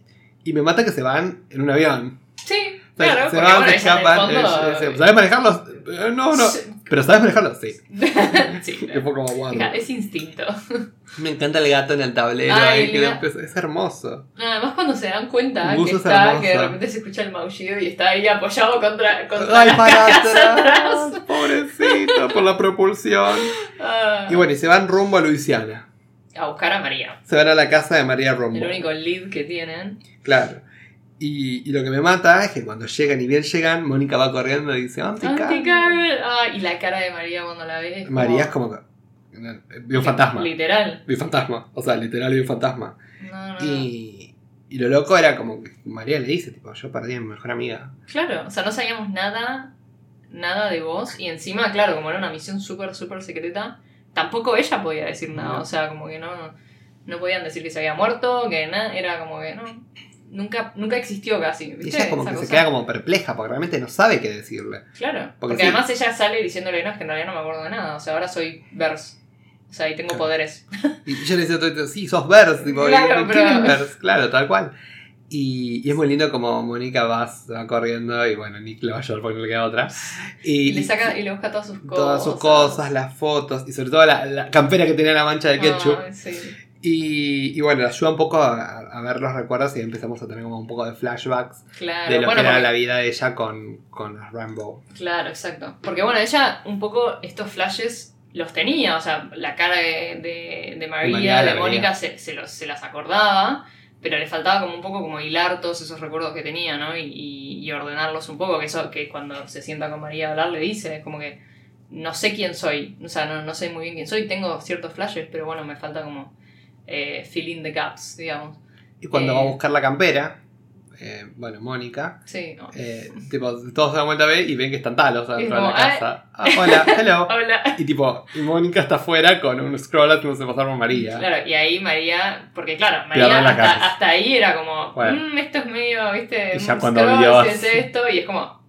Y me mata que se van en un avión. Sí, claro, se van, se escapan. ¿Sabes manejarlos? Eh, no, no. Pero ¿sabes manejarlos? Sí. *laughs* sí. *laughs* Hija, es instinto. Me encanta el gato en el tablero Ay, ahí, la- es hermoso. Además cuando se dan cuenta que es está, hermosa. que de repente se escucha el maullido y está ahí apoyado contra, contra Ay, las para cajas atrás, pobrecito, por la propulsión. Ah. Y bueno, y se van rumbo a Luisiana. a buscar a María. Se van a la casa de María Rumbo. El único lead que tienen. Claro. Y, y lo que me mata es que cuando llegan y bien llegan, Mónica va corriendo y dice, Auntie Carol". Anti-Carol. Ah, y la cara de María cuando la ve. es como- María es como... que- Vi un fantasma. Literal. Vi un fantasma. O sea, literal vi un fantasma. No, no. Y, y lo loco era como que María le dice, tipo, yo perdí a mi mejor amiga. Claro, o sea, no sabíamos nada, nada de vos. Y encima, claro, como era una misión súper, súper secreta, tampoco ella podía decir nada. No. O sea, como que no, no podían decir que se había muerto, que nada, era como que no. Nunca, nunca existió casi. Y ¿viste? ella como Esa que se cosa. queda como perpleja porque realmente no sabe qué decirle. Claro, Porque porque, sí. además ella sale diciéndole, no, es que en realidad no me acuerdo de nada. O sea, ahora soy Verse. O sea, y tengo Claro. poderes. *laughs* Y yo le decía todo esto, sí, sos Vers, tipo, Claro, ¿quién pero- Vers? Claro, tal cual. Y, y es muy lindo como Mónica va, se va corriendo y bueno, Nick lo va a llorar porque no le queda otra. Y, Y le saca y le busca todas sus cosas. todas sus cosas, las fotos y sobre todo la, la campera que tenía la mancha de ketchup. Ay, sí. Y, y bueno, ayuda un poco a, a ver los recuerdos y empezamos a tener como un poco de flashbacks Claro, de lo bueno, que era porque- la vida de ella con, con Rambo. Claro, exacto. Porque bueno, ella un poco estos flashes los tenía, o sea, la cara de, de, de María, de. Mónica se, se, los- se las acordaba, pero le faltaba como un poco como hilar todos esos recuerdos que tenía, ¿no? Y, y- y ordenarlos un poco, que eso que cuando se sienta con María a hablar le dice, es como que no sé quién soy, o sea, no, no sé muy bien quién soy, tengo ciertos flashes, pero bueno, me falta como eh, fill in the gaps, digamos. Y cuando Eh. va a buscar la campera, eh, bueno, Mónica, Sí, no. eh, tipo, todos se dan vuelta a ver y ven que están talos adentro de la casa. Ah, hola, hello. *laughs* Hola. Y tipo, y Mónica está afuera con un scroll haciéndose pasar por María. Claro, y ahí María, porque claro, María hasta, hasta ahí era como, Bueno. "Mm, esto es medio, viste, Y ya cuando vio esto, y es como,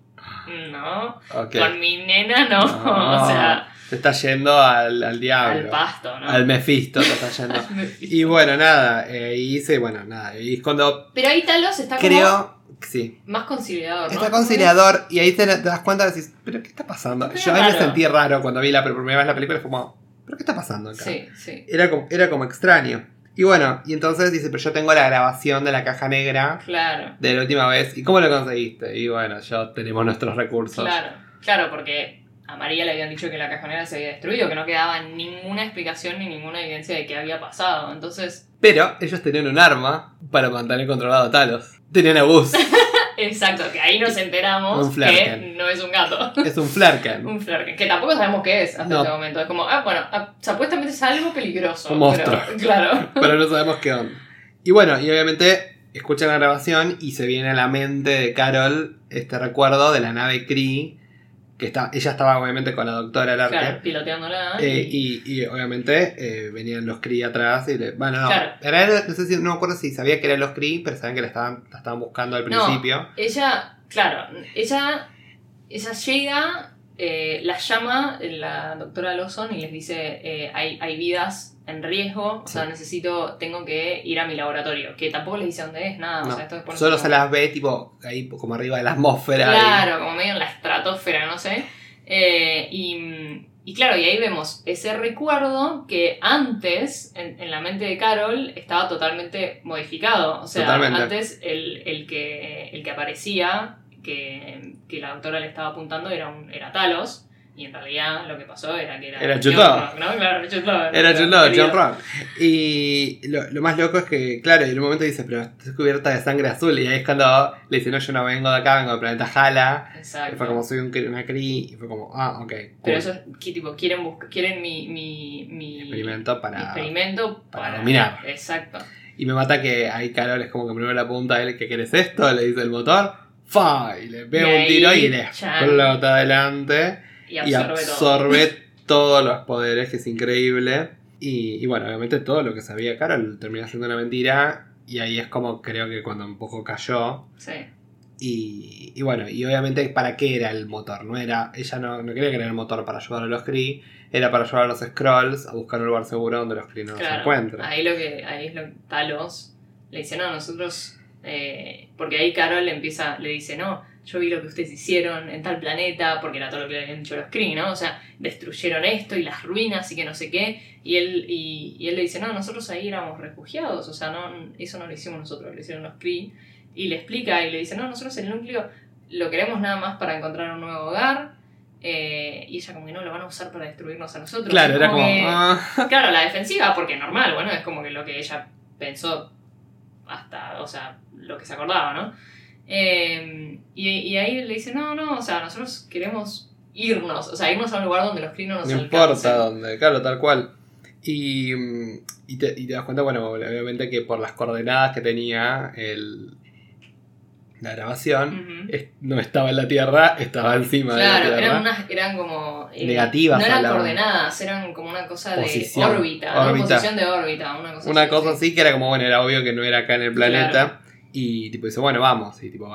no, Ok. con mi nena no, No, *laughs* o sea, Se está yendo al, al diablo. al pasto, ¿no? Al Mephisto se está yendo. *laughs* y bueno, nada, eh, y dice, bueno, nada. Y es cuando Pero ahí Talos está como creo. Sí. más conciliador, ¿no? Está conciliador y ahí te, te das cuenta y decís, ¿pero qué está pasando? Yo a mí me sentí raro cuando vi la primera vez la película. Fue como, ¿pero qué está pasando acá? Sí, sí, Era, como, era como extraño. Y bueno, y entonces dice, pero yo tengo la grabación de la caja negra claro, de la última vez. ¿Y cómo lo conseguiste? Y bueno, yo tenemos nuestros recursos. claro, claro, porque a María le habían dicho que la cajonera se había destruido, que no quedaba ninguna explicación ni ninguna evidencia de qué había pasado, entonces, Pero ellos tenían un arma para mantener controlado a Talos. Tenían a Gus. *laughs* exacto, que ahí nos enteramos Un que no es un gato. es un Flerken. *laughs* Un Flerken, que tampoco sabemos qué es hasta No. este momento. Es como, ah, bueno, ah, supuestamente es algo peligroso. Un monstruo. pero- *laughs* claro. pero no sabemos qué onda. Y bueno, y obviamente escuchan la grabación y se viene a la mente de Carol este recuerdo de la nave Cree, que está, ella estaba obviamente con la doctora Larker. Claro, piloteándola. eh, y, y obviamente eh, venían los Cree atrás y le, bueno no, Claro. era- no sé si no me acuerdo si sabía que eran los Cree pero sabían que la estaban, la estaban buscando al No. principio Ella, claro, ella, ella llega, eh, la llama la doctora Lawson y les dice, eh, hay, hay vidas en riesgo, o sea, necesito, tengo que ir a mi laboratorio, que tampoco les dice dónde es, nada, o sea, esto después solo se las ve tipo ahí como arriba de la atmósfera Claro, como medio en la estratosfera, no sé. Eh, y, y claro, y ahí vemos ese recuerdo que antes, en, en la mente de Carol, estaba totalmente modificado. O sea, Totalmente. antes el, el que, el que aparecía, que, que la doctora le estaba apuntando, era, un, era Talos. Y en realidad lo que pasó era que era. Era John Jude. Rock, ¿no? Claro, Jude Law, Era John Law. John Rock. Y lo, lo más loco es que, claro, en un momento dice, pero estás cubierta de sangre azul. Y ahí es cuando le dice, no, yo no vengo de acá, vengo del planeta Hala. Y Exacto. fue como, soy un, una Cree. Y fue como, ah, ok. cool. Pero eso es tipo, quieren, buscar, quieren mi, mi, mi Experimento para. mi experimento para dominar. Exacto. Y me mata que ahí Carol es como que primero le apunta a él que querés esto, le dice el motor, ¡fa! Y le pega Y un tiro y le explota adelante. Y y absorbe, todo. absorbe todos los poderes, que es increíble. Y, y bueno, obviamente todo lo que sabía Carol termina siendo una mentira. Y ahí es como creo que cuando un poco cayó. Sí. Y, y bueno, y obviamente para qué era el motor. No era, ella no, no quería que era el motor para ayudar a los Kree. Era para ayudar a los Scrolls a buscar un lugar seguro donde los Kree no se encuentren. Ahí lo que, ahí es lo que Talos le dice, no, nosotros. eh, porque ahí Carol le empieza, le dice, no, yo vi lo que ustedes hicieron en tal planeta, porque era todo lo que le habían dicho los Kree, ¿no? O sea, destruyeron esto y las ruinas y que no sé qué. Y él, y, y él le dice, no, nosotros ahí éramos refugiados, o sea, no, eso no lo hicimos nosotros, lo hicieron los Kree. Y le explica y le dice, no, nosotros el núcleo lo queremos nada más para encontrar un nuevo hogar. eh, y ella como que no lo van a usar para destruirnos a nosotros. Claro, era como. que- ah, Claro, la defensiva, porque normal, bueno, es como que lo que ella pensó hasta, o sea, lo que se acordaba, ¿no? Eh, y, y ahí le dice, no, no, o sea, nosotros queremos irnos, o sea, irnos a un lugar donde los no nos no importa dónde, claro, tal cual. Y, mm, y, te, y te das cuenta, bueno, obviamente que por las coordenadas que tenía el, la grabación, Ujú. es- no estaba en la Tierra, estaba encima de la Claro, Tierra. eran, unas, eran como... eh, Negativas No eran coordenadas, eran como una cosa Posición, de órbita, órbita. Posición de órbita, una cosa Una así, cosa sí. así que era como, bueno, era obvio que no era acá en el planeta. Claro. Y tipo dice, bueno, vamos. Y tipo,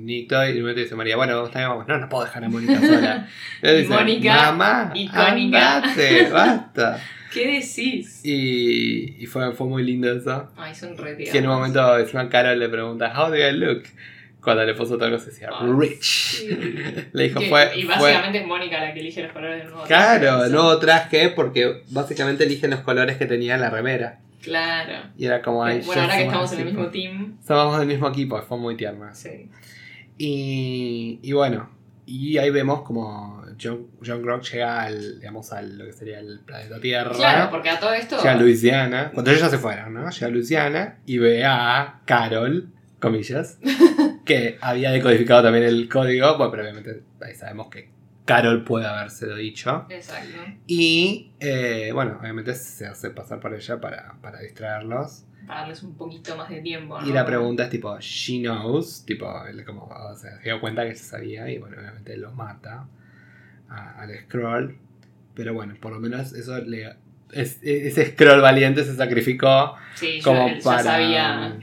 Nick y de momento dice María, bueno, está bien, vamos. No, no puedo dejar a Mónica *laughs* sola. Y él dice, Mónica, mamá, icónica. andate, basta. *laughs* ¿Qué decís? Y, y fue, fue muy lindo eso. Ay, son re Que en un momento encima Carol le pregunta, How do I look? Cuando le puso todo se decía, Ay, Rich. sí. *laughs* Le dijo, Que- fue. y fue básicamente es Mónica la que elige los colores del nuevo claro, traje, el sí. nuevo traje, porque básicamente eligen los colores que tenía en la remera. Claro. Y era como, ay, bueno, ahora que estamos en el mismo team. Somos del mismo equipo, fue muy tierno. Sí. Y, y bueno, y ahí vemos como John, John Grock llega al, digamos, al lo que sería el planeta Tierra. Claro, porque a todo esto. Llega a Luisiana, cuando ellos ya se fueron, ¿no? Llega a Luisiana y ve a Carol, comillas, *laughs* que había decodificado también el código, bueno, pero obviamente ahí sabemos que Carol puede habérselo dicho. Exacto. Y eh, bueno, obviamente se hace pasar por ella para, para distraerlos. Para darles un poquito más de tiempo. ¿no? Y la pregunta es tipo, she knows, tipo, él como, o sea, se dio cuenta que se sabía y bueno, obviamente lo mata a- al scroll. Pero bueno, por lo menos eso le... es- ese scroll valiente se sacrificó Sí, yo- como ya para... sabía,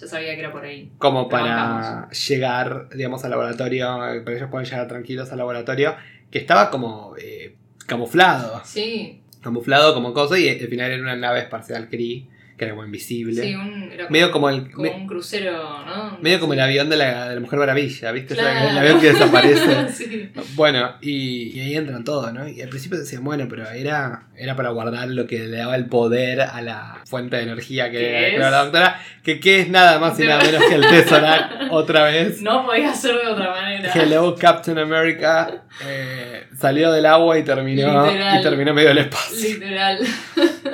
ya sabía que era por ahí. como Pero para bancamos. llegar, digamos, al laboratorio, para ellos pueden llegar tranquilos al laboratorio, que estaba como eh, camuflado, Sí, camuflado como cosa, y al final era una nave espacial Kree, que era como invisible. sí, un, era medio como el... como me- un crucero, ¿no? medio como el avión de la, de la Mujer Maravilla, ¿viste? Claro. El avión que *laughs* desaparece. *laughs* sí. Bueno, y, y ahí entran todos, ¿no? Y al principio decían, bueno, pero era, era para guardar lo que le daba el poder a la fuente de energía que era la doctora, que, que es nada más y nada menos que el Tesseract *laughs* otra vez. No podía ser de otra manera. Hello Captain America eh, salió del agua y terminó Literal. y terminó medio del espacio. Literal.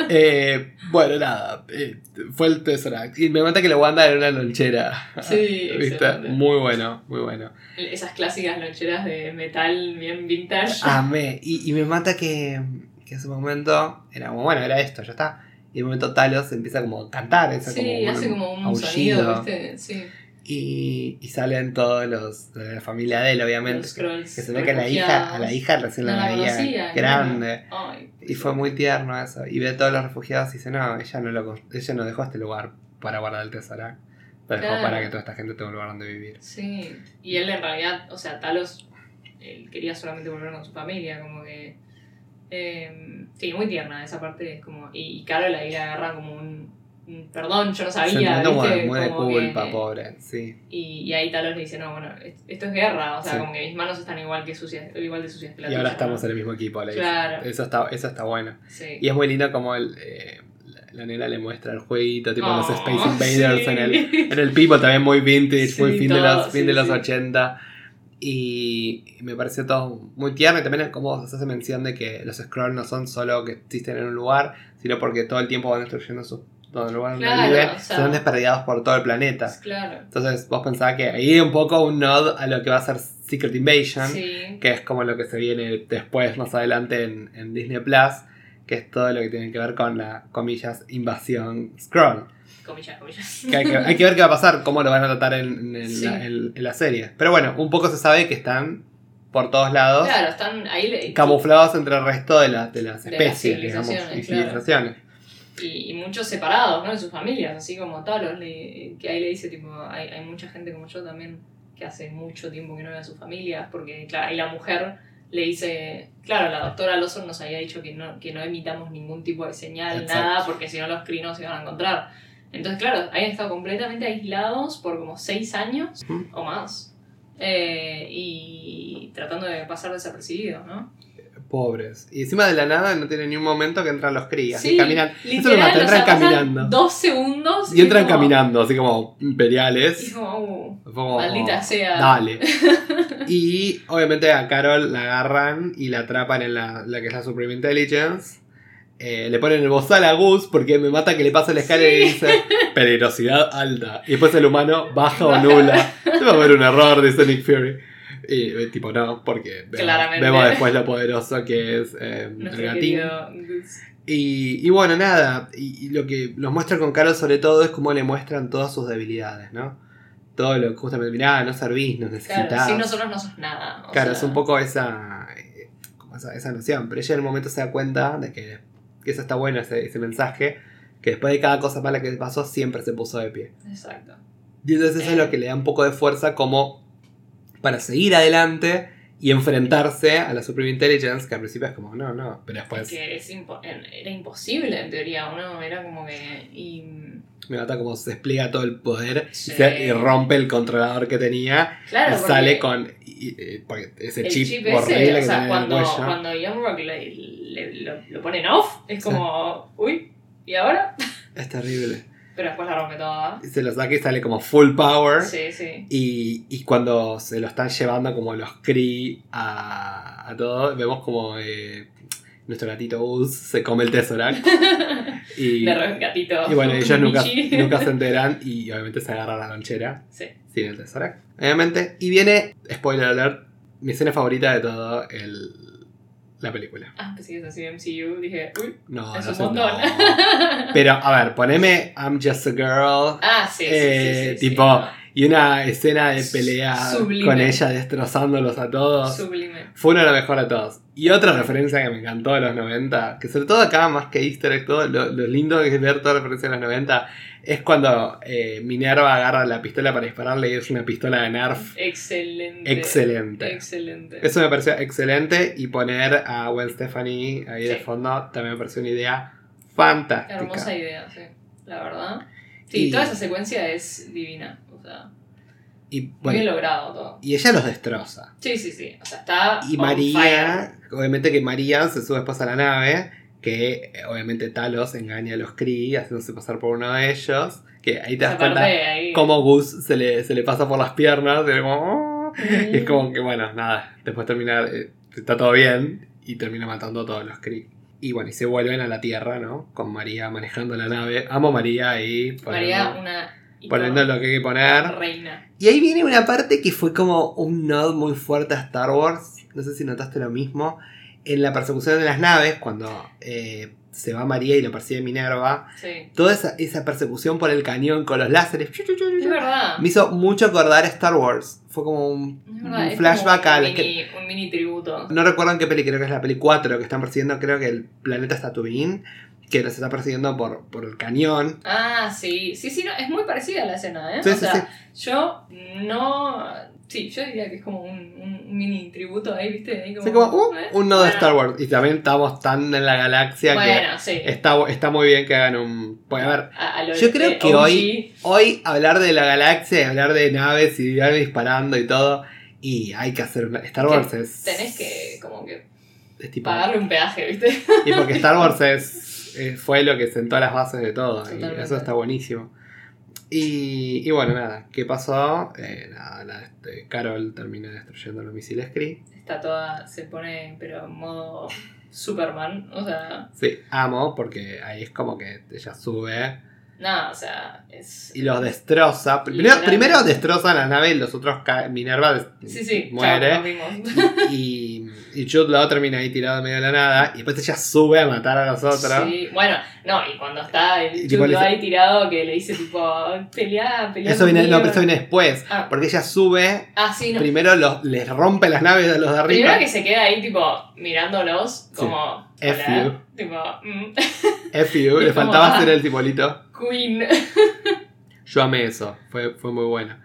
Eh, bueno, nada, eh, fue el Tesseract. Y me mata que lo Wanda era una lonchera. Sí, *laughs* ¿Viste? Muy bueno, muy bueno. Esas clásicas loncheras de metal bien vintage. Amé. Y, y me mata que, que en ese momento era como, bueno, era esto, ya está. Y en un momento Talos empieza como a cantar, esa sí, como hace como un aullido. sonido, ¿viste? Sí. Y, y salen todos los de la familia de él, obviamente. Los Que, scrolls que se ve que a la hija, a la hija recién la veía grande. Ay, Y fue muy tierno eso. Y ve a todos los refugiados y dice, no, ella no, lo, ella no dejó este lugar para guardar el tesoro. Lo dejó Claro. para que toda esta gente tenga un lugar donde vivir. Sí. Y él en realidad, o sea, Talos, él quería solamente volver con su familia, como que. eh, sí, muy tierna esa parte. Es como, y, y Carol ahí le agarra como un, un perdón, yo no sabía. Sentimiento ¿viste? muy, muy de Como culpa, que- pobre, sí. Y, y ahí Talos le dice, no, bueno, es- esto es guerra, o sea, Sí. como que mis manos están igual que sucias, igual de sucias que la Y ahora tuya, estamos ¿no? en el mismo equipo, le dice. Claro. Eso está, eso está bueno. Sí. Y es muy lindo como el, eh, la, nena le muestra el jueguito, tipo los Oh, Space *laughs* Invaders sí. en el, en el People, también muy vintage, Sí, muy fin, de los, fin de los sí. 80. Y me pareció todo muy tierno. Y también es como se hace mención de que los Scrolls no son solo que existen en un lugar, sino porque todo el tiempo van destruyendo su todo el lugar donde Claro, o sea- son desperdigados por todo el planeta. Claro. Entonces vos pensabas que ahí hay un poco un nod a lo que va a ser Secret Invasion Sí. que es como lo que se viene después, más adelante en, en Disney Plus, que es todo lo que tiene que ver con la, comillas, invasión Scroll. Comillas, comillas. Que hay, que, hay que ver qué va a pasar, cómo lo van a tratar en, en Sí. la, en- en la serie. Pero bueno, un poco se sabe que están por todos lados, Claro, están ahí. le- camuflados entre el resto de, las de las De las especies, digamos, civilizaciones, y claro. civilizaciones. Y, y muchos separados, ¿no? De sus familias, así como Talos, le- que ahí le dice, tipo, hay, hay mucha gente como yo también que hace mucho tiempo que no ve a sus familias, porque, claro, ahí la mujer le dice, claro, la doctora Lawson nos había dicho que no, que no emitamos ningún tipo de señal, Exacto. nada, porque si no los crinos se iban a encontrar. Entonces, claro, habían estado completamente aislados por como seis años o más. eh, y tratando de pasar desapercibidos, ¿no? Pobres. Y encima de la nada no tiene ni un momento que entran los crías. Sí, y caminan. Eso literal, mata, o sea, entran caminando. Dos segundos. Y entran como- caminando, así como Y es imperiales. como, uh, como- maldita sea. Dale. *laughs* y obviamente a Carol la agarran y la atrapan en la, la que es la Supreme Intelligence. Eh, le ponen el bozal a Gus porque me mata que le pasa la escalera y dice peligrosidad alta. Y después el humano baja o nula. Debe haber un error, dice Nick Fury. Y eh, tipo, no, porque vemos, después lo poderoso que es eh, el gatín. Y, y bueno, nada, y, y lo que nos muestra con Carol sobre todo es cómo le muestran todas sus debilidades, ¿no? Todo lo que justamente, mirá, no servís, nos necesitas. Claro, sin nosotros no sos nada. o Claro, sea, es un poco esa, eh, como esa, esa noción, pero ella en el momento se da cuenta de que, que eso está bueno, ese, ese mensaje, que después de cada cosa mala que pasó siempre se puso de pie. Exacto. Y entonces eso es lo que le da un poco de fuerza como para seguir adelante y enfrentarse a la Supreme Intelligence, que al principio es como, no, no, pero después que es impo- era imposible en teoría, ¿no? Era como que. Y, me mata como se despliega todo el poder Sí. y, se- y rompe el controlador que tenía claro, y sale con y- porque ese el chip, chip, horrible ese, o que en el cuando, cuando Youngrock le, le- lo, lo pone en off, es como, uy, ¿y ahora? Es terrible. Pero después la rompe toda. Se lo saca y sale como full power. Sí, sí. Y, y cuando se lo están llevando como los Kree a, a todo, vemos como eh, nuestro gatito Uz se come el Tesseract. *laughs* y, re- gatito. y bueno, ellos nunca, *laughs* nunca se enteran y obviamente se agarra la lonchera Sí. sin el Tesseract. Obviamente. Y viene, spoiler alert, mi escena favorita de todo el, la película. Ah, pensé que es así MCU. Dije, uy, No, es no un sé, montón. no. *laughs* Pero, a ver, poneme I'm Just a Girl ah, sí, sí, sí, Eh, sí, sí, tipo. Y una escena de pelea Sublime. con ella destrozándolos a todos. Sublime. Fue una de las mejores de todos. Y otra referencia que me encantó de los 90, que sobre todo acá, más que Easter egg, todo, lo, lo lindo que es ver toda referencia de los 90, es cuando eh, Minerva agarra la pistola para dispararle y es una pistola de Nerf. Excelente. Excelente. Excelente. Eso me pareció excelente y poner a Gwen Stefani ahí de fondo también me pareció una idea fantástica. Hermosa idea, sí. La verdad. Sí, Y- toda esa secuencia es divina. Sea, Y, bueno, bien logrado todo. y ella los destroza. Sí, sí, sí. O sea, está. Y María, obviamente que María se sube después a la nave, que eh, obviamente Talos engaña a los Kree haciéndose pasar por uno de ellos, que ahí te das cuenta ahí. cómo Gus se le, se le pasa por las piernas, y, es como, "Oh". Mm. Y es como que bueno, nada, después termina, eh, está todo bien y termina matando a todos los Kree. Y bueno, y se vuelven a la Tierra, ¿no? Con María manejando la nave. Amo a María ahí. María, una. Poniendo lo que hay que poner. Reina. Y ahí viene una parte que fue como un nod muy fuerte a Star Wars. No sé si notaste lo mismo. En la persecución de las naves, cuando eh, se va María y lo persigue Minerva, Sí. toda esa, esa persecución por el cañón con los láseres Es verdad. me hizo mucho acordar a Star Wars. Fue como un, verdad, un flashback como un al que. mini, un mini tributo. No recuerdo en qué peli, creo que es la peli 4 que están persiguiendo, creo que el planeta es Tatooine, que los está persiguiendo por, por el cañón. Ah, sí. Sí, sí, no, es muy parecida a la escena, ¿eh? Sí, o sí, sea, sí. yo no. Sí, yo diría que es como un, un mini tributo ahí, ¿viste? Ahí como, uh, ¿eh? un nodo de Bueno, Star Wars. Y también estamos tan en la galaxia que Bueno, sí. Está, está muy bien que hagan un. Pues a ver, A- a lo yo creo de que OG, hoy, hoy hablar de la galaxia y hablar de naves y de disparando y todo. Y hay que hacer. una- Star Wars es. Tenés que, como que, es tipo- pagarle un peaje, ¿viste? y porque Star Wars es- *laughs* fue lo que sentó las bases de todo. Y eso está buenísimo. Y, y bueno, nada. ¿Qué pasó? Eh, nada, la- este, Carol termina destruyendo los misiles Kree. Está toda, se pone, pero en modo Superman, o sea, Sí, amo porque ahí es como que ella sube. Nada, o sea, es... y los destroza. Primero, primero destroza la nave y los otros ca- Minerva Sí, sí, muere. *laughs* y, y Jude Law termina ahí tirado en medio de la nada. Y después ella sube a matar a los otros. Sí, bueno, no, y cuando está el le dice- ahí tirado que le dice tipo, pelea, pelea. Eso viene, no, conmigo". pero eso viene después. Ah. Porque ella sube, Ah, sí, no. primero los, les rompe las naves a los de arriba. Primero que se queda ahí tipo mirándolos como... F you. Tipo, mm, *laughs* F you, le faltaba ah. hacer el simbolito. Queen. *laughs* Yo amé eso, fue, fue muy bueno.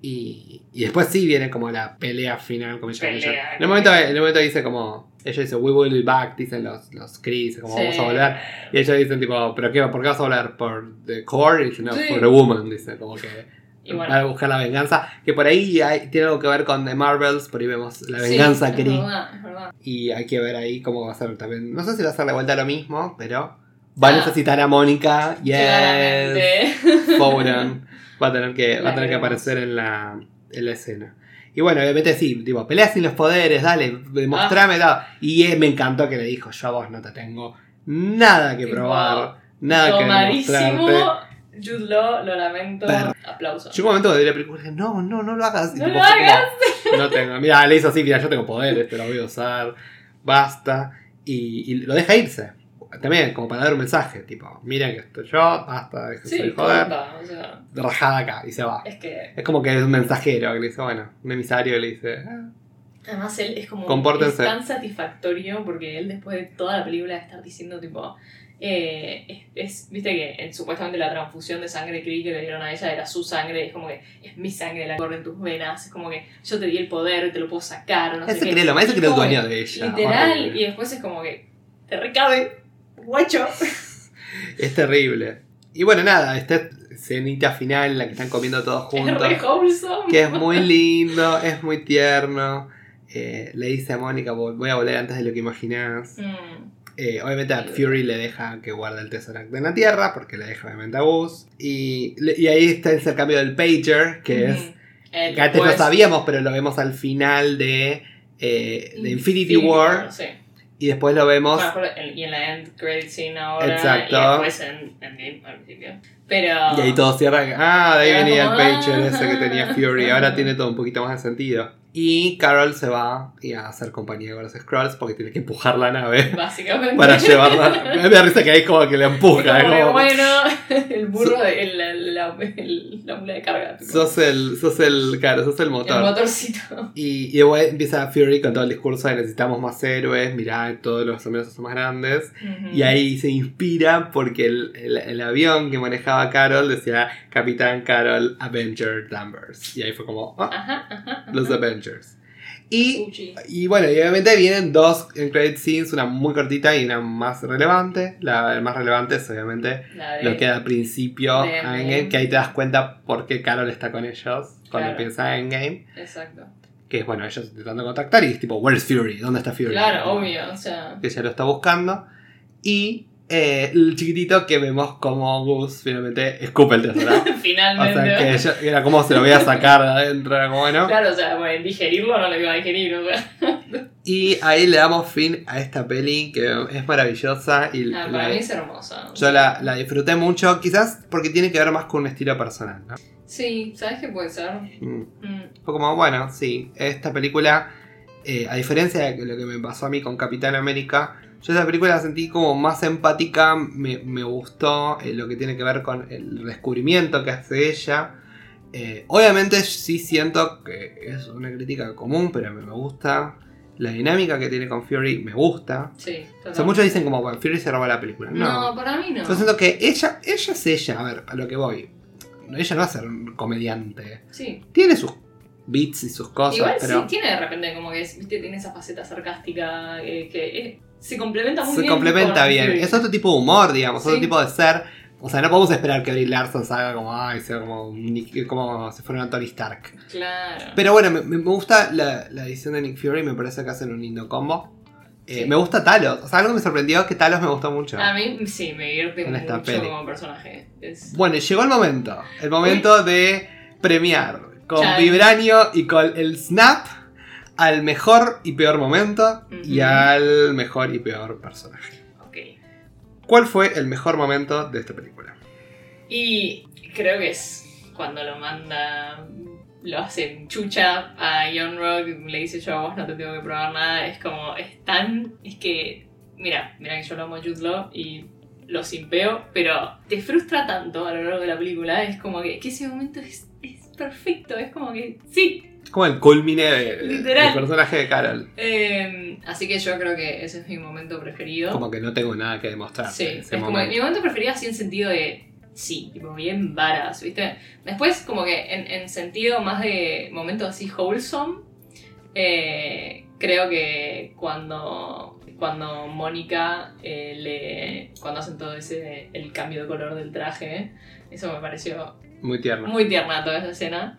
Y, y después sí viene como la pelea final con ella. Pelea, En el momento, en el momento dice como, ella dice, we will be back, dicen los, los dice como Sí. vamos a volver. Y ellos dicen tipo, ¿pero qué? ¿Por qué vas a volver? ¿Por the core? Y dice, no, Sí. por the woman, dice, como que bueno. va a buscar la venganza. Que por ahí hay- tiene algo que ver con The Marvels, por ahí vemos la Sí, venganza es Kree. verdad, es verdad. Y hay que ver ahí cómo va a ser también. No sé si va a ser de vuelta lo mismo, pero va a necesitar a Mónica. Yes. *laughs* Fowran. Va a tener que, va a tener que aparecer en la, en la escena. Y bueno, obviamente sí, tipo, pelea sin los poderes, dale, demostrame Ah. tal. Y eh, me encantó que le dijo, yo a vos no te tengo nada que probar, nada que demostrarte. Jude Law, lo lamento. Aplauso. Yo un momento de la película dije, no, no, no lo hagas. No lo como, hagas. no tengo, mira, le hizo así, mira, yo tengo poderes, te los voy a usar, basta. Y, y lo deja irse. También, como para dar un mensaje, tipo, miren que estoy yo, basta, déjense Sí, de joder, o sea, rajada acá, y se va. es que Es como que es un mensajero que le dice, bueno, un emisario le dice, "Ah". además él es como es tan satisfactorio porque él después de toda la película de estar diciendo tipo eh, es, es- viste que en, supuestamente la transfusión de sangre que le dieron a ella era su sangre es como que es mi sangre la corre en tus venas es como que yo te di el poder te lo puedo sacar no sé ese qué. cree lo más, ese Y cree el dueño de ella. literal y después es como que te recabe guacho Es terrible. Y bueno, nada, esta escenita final en la que están comiendo todos es juntos. re que es muy lindo, es muy tierno. Eh, le dice a Mónica, "Vo- voy a volver antes de lo que imaginás. Mm. Eh, obviamente a Fury le deja que guarde el Tesseract en la Tierra, porque le deja obviamente a Buzz. Y, ahí está el intercambio del Pager, que es... El Que antes lo después- sabíamos, pero lo vemos al final de, eh, de Infinity, War. sí. Y después lo vemos... Bueno, en- y en la end credit scene ahora. Exacto. Y después en Endgame al principio. Pero. Y ahí todo cierra. Ah, de ahí venía el como, Pager ah. ese que tenía *laughs* Fury. Ahora tiene todo un poquito más de sentido. Y Carol se va y a hacer compañía con los Scrolls porque tiene que empujar la nave *laughs* Básicamente. para llevarla. Me da risa que ahí como que le empuja. como como- bueno, *laughs* el burro, de- el- la, el- la mula de carga. tipo. Sos el, sos el, claro, sos el el motor. motorcito. *laughs* Y, y después empieza Fury con todo el discurso de necesitamos más héroes, mirá, todos los amenazas son más grandes. Ujú. Y ahí se inspira porque el, el- el avión que manejaba Carol decía Capitán Carol Avenger Danvers. Y ahí fue como, ah, Ajá, ajá. los Avengers. Y, y bueno, y obviamente vienen dos en credit scenes, una muy cortita y una más relevante. La, la más relevante es obviamente lo que da al principio de a Endgame. Endgame, que ahí te das cuenta por qué Carol está con ellos cuando Claro. empieza Endgame. Exacto. Que es bueno, ellos intentando contactar y es tipo, ¿Where's Fury? ¿Dónde está Fury? Claro, obvio. O sea, Que ella lo está buscando. Y eh, el chiquitito que vemos como Gus finalmente escupe el tesoro. *laughs* O finalmente. sea, que era como se lo voy a sacar de adentro, era como bueno. Claro, o sea, bueno, digerirlo no lo iba a digerir, o sea. Y ahí le damos fin a esta peli que es maravillosa y Ah, la- para mí es hermosa. yo la, la disfruté mucho, quizás porque tiene que ver más con un estilo personal, ¿no? Sí, ¿sabes qué puede ser? Mm. Mm, Fue como, bueno, sí, esta película, eh, a diferencia de lo que me pasó a mí con Capitán América, yo esa película la sentí como más empática, me, me gustó eh, lo que tiene que ver con el descubrimiento que hace ella. Eh, obviamente sí siento que es una crítica común, pero me, me gusta. La dinámica que tiene con Fury me gusta. sí, O sea, muchos dicen como, bueno, Fury se roba la película. No, No, para mí no. yo siento que ella, ella es ella, a ver, a lo que voy. Ella no va a ser un comediante. Sí. Tiene sus beats y sus cosas, Igual pero sí, tiene de repente como que, viste, tiene esa faceta sarcástica eh, que eh, se complementa muy se bien. complementa con bien. Es otro tipo de humor, digamos, otro Sí. tipo de ser. O sea, no podemos esperar que Brie Larson salga como, ay, sea como, un como si fuera una Tony Stark. Claro. Pero bueno, me, me gusta la, la edición de Nick Fury, me parece que hacen un lindo combo. Eh, Sí. Me gusta Talos. O sea, algo que me sorprendió es que Talos me gustó mucho. A mí sí, me divierte En mucho peli. como personaje. Es- Bueno, llegó el momento. El momento de premiar con Chan. Vibranio y con el Snap al mejor y peor momento y al mejor y peor personaje. Ok. ¿Cuál fue el mejor momento de esta película? Y creo que es cuando lo manda, lo hace chucha a John Rock, le dice yo a vos no te tengo que probar nada, es como, es tan, es que, mira, mira que yo lo amo a Jude Law y lo simpeo, pero te frustra tanto a lo largo de la película, es como que, que ese momento es, es perfecto, es como que, sí. Es como el culmine de- del personaje de Carol. Eh, así que yo creo que ese es mi momento preferido. Como que no tengo nada que demostrar. Sí, es como mi momento preferido así en sentido de. Sí, tipo bien varas, ¿viste? Después, como que en, en sentido más de momento así wholesome, eh, creo que cuando, cuando Mónica eh, le. cuando hacen todo ese. el cambio de color del traje, eso me pareció Muy tierno. muy tierna toda esa escena.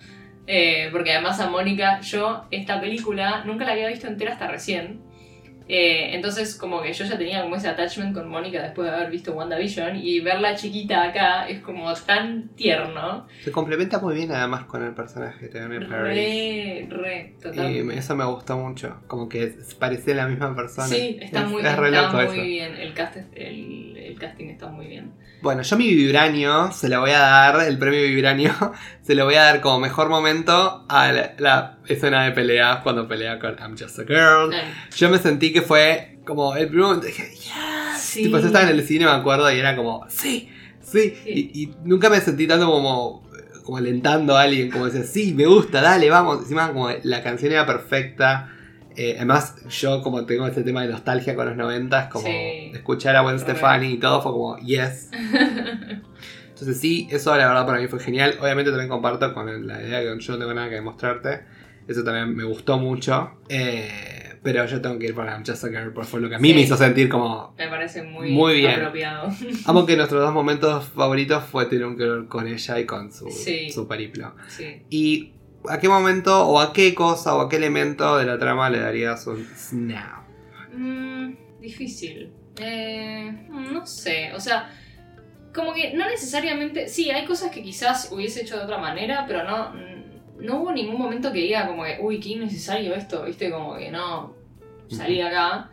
Eh, porque además a Mónica, yo esta película nunca la había visto entera hasta recién. Eh, entonces como que yo ya tenía como ese attachment con Mónica después de haber visto WandaVision y verla chiquita acá es como tan tierno. Se complementa muy bien además con el personaje de Tony. Re, re, total. Y eso me gustó mucho. Como que parece la misma persona. Sí, está Es- muy, es está muy eso. bien. El, cast, el, el casting está muy bien. Bueno, yo mi vibranio se lo voy a dar, el premio vibranio, se lo voy a dar como mejor momento a la, la escena de peleas cuando pelea con I'm Just a Girl. Yo me sentí que fue como el primer momento, dije, yes. Sí. Tipo, yo estaba en el cine, me acuerdo, y era como, sí, sí. Sí. Y, y nunca me sentí tanto como, como alentando a alguien, como decía, sí, me gusta, dale, vamos. Encima, como la canción era perfecta. Eh, además, yo como tengo este tema de nostalgia con los noventas, como Sí. escuchar a Gwen. Stefani y todo fue como, yes. *laughs* Entonces sí, eso la verdad para mí fue genial. Obviamente también comparto con la idea que yo no tengo nada que demostrarte. Eso también me gustó mucho. Eh, pero yo tengo que ir por I'm Just a Girl, porque fue lo que a mí Sí. me hizo sentir como... Me parece muy, Muy bien. apropiado. *laughs* Amo que nuestros dos momentos favoritos fue tener que ver con ella y con su, Sí. su periplo. Sí. ¿Y a qué momento o a qué cosa o a qué elemento de la trama le darías un snap? Mm, difícil. Eh, no sé, o sea, como que no necesariamente. Sí, hay cosas que quizás hubiese hecho de otra manera, pero no, no hubo ningún momento que diga como que, uy, qué innecesario esto, viste, como que no salí de acá.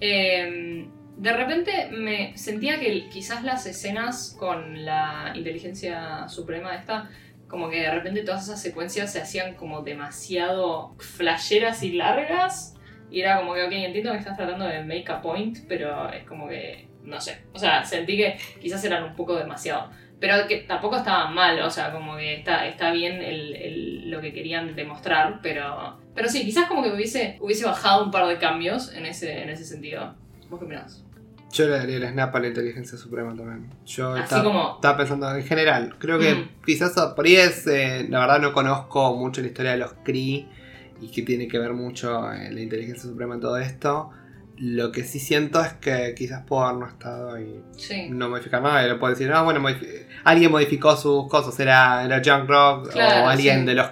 Eh, de repente me sentía que quizás las escenas con la inteligencia suprema esta como que de repente todas esas secuencias se hacían como demasiado flasheras y largas. Y era como que, ok, entiendo que estás tratando de make a point, pero es como que, no sé. O sea, sentí que quizás eran un poco demasiado. Pero que tampoco estaban mal, o sea, como que está, está bien el, el- lo que querían demostrar, pero, pero sí, quizás como que hubiese, hubiese bajado un par de cambios en ese, en ese sentido. ¿Vos qué opinás? Yo le daría el snap a la inteligencia suprema también. Yo Así estaba, como- estaba pensando en general. Creo que Mm. quizás por ahí es. eh, la verdad, no conozco mucho la historia de los Kree y que tiene que ver mucho eh, la inteligencia suprema en todo esto. Lo que sí siento es que quizás puedo haber no estado y Sí. no modificar nada. Y le puedo decir, no, bueno, modifi- alguien modificó sus cosas. Era, era Junk Rock Claro, o alguien sí. de los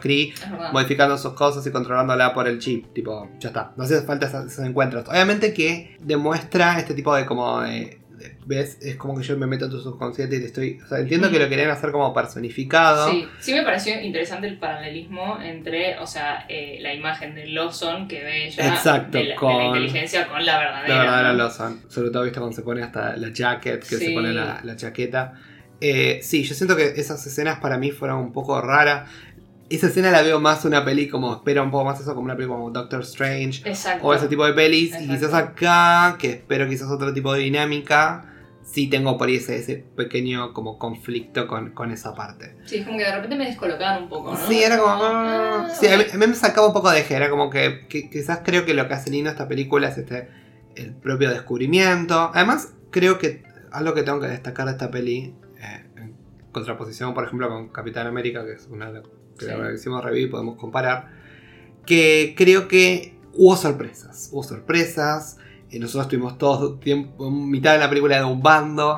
verdad. modificando sus cosas y controlándola por el chip. Tipo, ya está. No hace falta esos, esos encuentros. Obviamente que demuestra este tipo de como de. ¿Ves? Es como que yo me meto en tu subconsciente y te estoy. O sea, entiendo que lo querían hacer como personificado. Sí, sí me pareció interesante el paralelismo entre, o sea, eh, la imagen de Lawson que ve ella Exacto, de, la, de con- la inteligencia con la verdadera. La. Lawson. Sobre todo, viste, cuando se pone hasta la jacket, que se Sí. pone la, la chaqueta. Eh, sí, yo siento que esas escenas para mí fueron un poco raras. Esa escena la veo más una peli como, espera un poco más eso, como una peli como Doctor Strange. Exacto. O ese tipo de pelis. Y quizás acá, que espero quizás otro tipo de dinámica, sí tengo por ahí ese, ese pequeño como conflicto con, con esa parte. Sí, es como que de repente me descolocaban un poco, ¿no? Sí, era como... Ah, sí, a mí, ok. a mí me sacaba un poco de eje, era como que, que quizás creo que lo que hace lindo esta película es este el propio descubrimiento. Además, creo que algo que tengo que destacar de esta peli, eh, en contraposición, por ejemplo, con Capitán América, que es una de que Sí. la hicimos review y podemos comparar, que creo que hubo sorpresas. Hubo sorpresas. Eh, nosotros estuvimos todo tiempo, mitad de la película de un bando.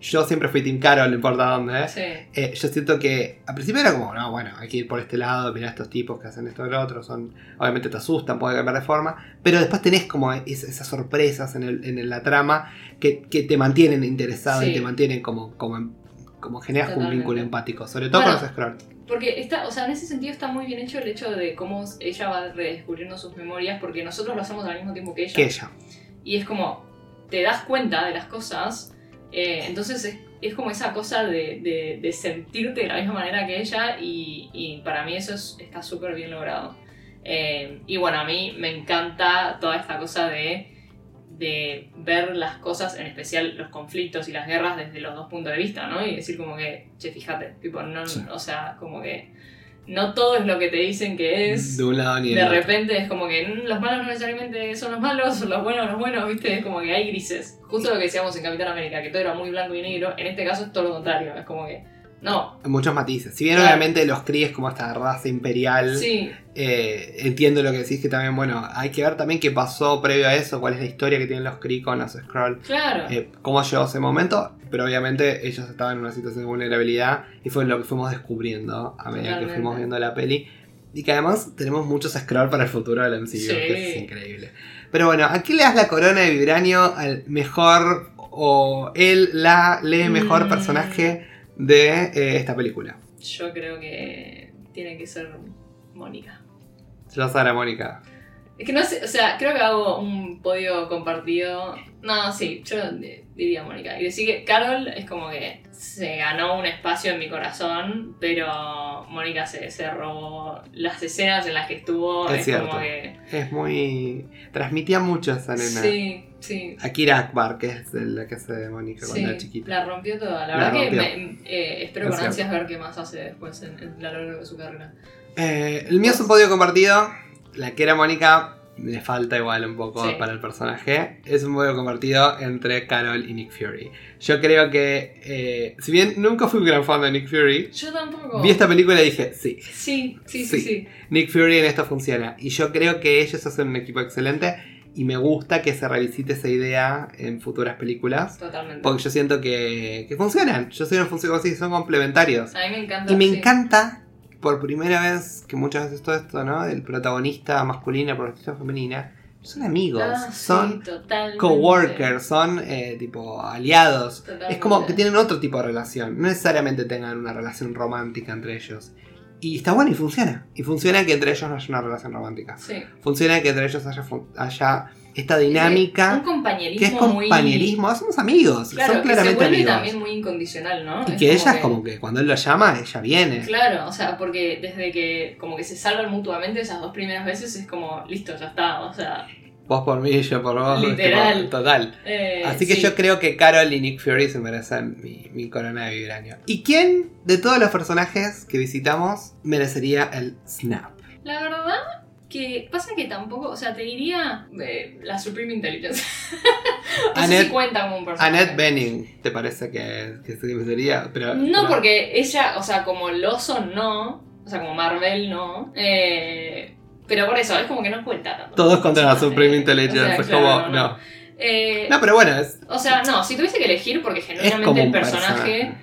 Yo siempre fui Team Carol, no importa dónde, ¿eh? Sí. Eh, yo siento que al principio era como, no, bueno, hay que ir por este lado, mirar estos tipos que hacen esto y lo otro, son, obviamente te asustan, puede cambiar de forma, pero después tenés como es- esas sorpresas en, el- en la trama que, que te mantienen interesado y te mantienen como, como, como generas un vínculo empático, sobre todo Bueno, con los scroll. Porque está, o sea, en ese sentido está muy bien hecho el hecho de cómo ella va redescubriendo sus memorias, porque nosotros lo hacemos al mismo tiempo que ella. Que ella. Y es como, te das cuenta de las cosas, eh, entonces es, es como esa cosa de, de- de sentirte de la misma manera que ella y, y para mí eso es- está súper bien logrado. Eh, y bueno, a mí me encanta toda esta cosa de, de ver las cosas, en especial los conflictos y las guerras desde los dos puntos de vista, ¿no? Y decir como que, che, fíjate, tipo, no, Sí. o sea, como que no todo es lo que te dicen que es De un lado ni de otro. repente es como que mm, los malos no necesariamente son los malos, los buenos los buenos, ¿viste? Es como que hay grises. Justo lo que decíamos en Capitán América, que todo era muy blanco y negro, en este caso es todo lo contrario, es como que, no, Muchos matices. Si bien Claro. obviamente los Kree es como esta raza imperial, sí, eh, entiendo lo que decís que también, bueno, hay que ver también qué pasó previo a eso, cuál es la historia que tienen los Kree con los Skrull. claro, eh, cómo llegó ese momento, pero obviamente ellos estaban en una situación de vulnerabilidad y fue lo que fuimos descubriendo a medida que fuimos viendo la peli. Y que además tenemos muchos scroll para el futuro del MCU, Sí. que es increíble. Pero bueno, aquí le das la corona de vibranio al mejor o él, la, le mejor Mm. personaje de eh, esta película. yo creo que tiene que ser Mónica. Yo Sara Mónica. Es que no sé, o sea, creo que hago un podio compartido. No, sí, yo di- diría Mónica. Y decir que Carol es como que se ganó un espacio en mi corazón, pero Mónica se, se robó las escenas en las que estuvo. Es Es, cierto. como que. Es muy. transmitía mucho esa nena. Sí, sí. Akira Akbar, que es la que hace de Mónica cuando Sí, era chiquita. la rompió toda. La, La verdad rompió. que me- eh, espero Es con ansias ver qué más hace después en, en la largo de su carrera. Eh, el mío es un podio compartido. La que era Mónica le falta igual un poco Sí. para el personaje. Es un podio compartido entre Carol y Nick Fury. Yo creo que, eh, si bien nunca fui un gran fan de Nick Fury, Yo tampoco. vi esta película y dije, sí, Sí, sí, sí, Sí. sí. Nick Fury en esto funciona. Y yo creo que ellos hacen un equipo excelente y me gusta que se revisite esa idea en futuras películas. Totalmente. Porque yo siento que, que funcionan. Yo siento que funcionan así, son complementarios. A mí me encanta. Y me sí. encanta, por primera vez, que muchas veces todo esto, ¿no? El protagonista la protagonista femenina, son amigos, Ah, sí, son totalmente. coworkers, son eh, tipo aliados. Totalmente. Es como que tienen otro tipo de relación. No necesariamente tengan una relación romántica entre ellos. Y está bueno y funciona. Y funciona que entre ellos no haya una relación romántica. Sí, Funciona que entre ellos haya, haya esta Un dinámica compañerismo que es muy... compañerismo, somos amigos, Claro, son que se claramente amigos. también muy incondicional, ¿no? Y que ella es como que cuando él lo llama, ella viene. Claro, o sea, porque desde que como que se salvan mutuamente esas dos primeras veces es como, listo, ya está, o sea... Vos por mí, yo por vos. Literal. total. eh, Así que sí. yo creo que Carol y Nick Fury se merecen mi, mi corona de vibranio. ¿Y quién de todos los personajes que visitamos merecería el snap? La verdad que pasa que tampoco, o sea, te diría eh, la Supreme Intelligence. *laughs* no sé Annette- si cuenta como un personaje. Annette Bening, ¿te parece que, que se merecería? Pero, No, pero- porque ella, o sea, como Lawson no, o sea, como Marvel no, eh, pero por eso, es como que no cuenta tanto. Todos contra la. Supreme Intelligence. O sea, es claro, como, no. Eh, No, pero bueno, es, O sea, no, si tuviese que elegir, porque como el personaje.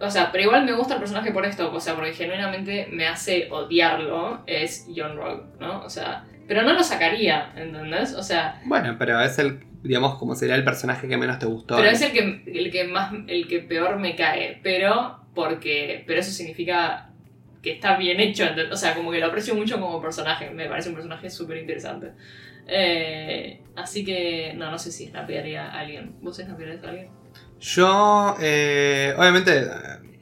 O sea, pero igual me gusta el personaje por esto, o sea, porque genuinamente me hace odiarlo, es John Rogue, ¿no? O sea, pero no lo sacaría, ¿entendés? O sea, Bueno, pero es el, digamos, como sería el personaje que menos te gustó. pero es el que, el que más, el que peor me cae, pero porque, pero eso significa que está bien hecho, ¿entendés? o sea, como que lo aprecio mucho como personaje, me parece un personaje súper interesante. Eh, así que, no, no sé si snapearía a alguien. ¿Vos snapearías a alguien? Yo, eh, obviamente, eh,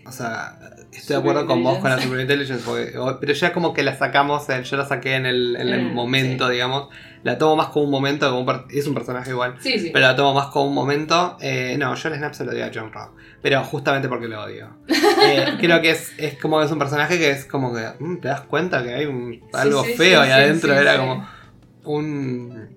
o sea, estoy de acuerdo con vos con la Super Intelligence, porque- pero ya como que la sacamos, en- yo la saqué en el, en el Mm, momento, digamos. La tomo más como un momento, como un es un personaje igual, Sí, sí. pero la tomo más como un momento. Eh, no, yo el Snap se lo doy a John Rock, pero justamente porque lo odio. Eh, *laughs* creo que es, es como es un personaje que es como que, mm, te das cuenta que hay un- algo feo ahí adentro, era como un,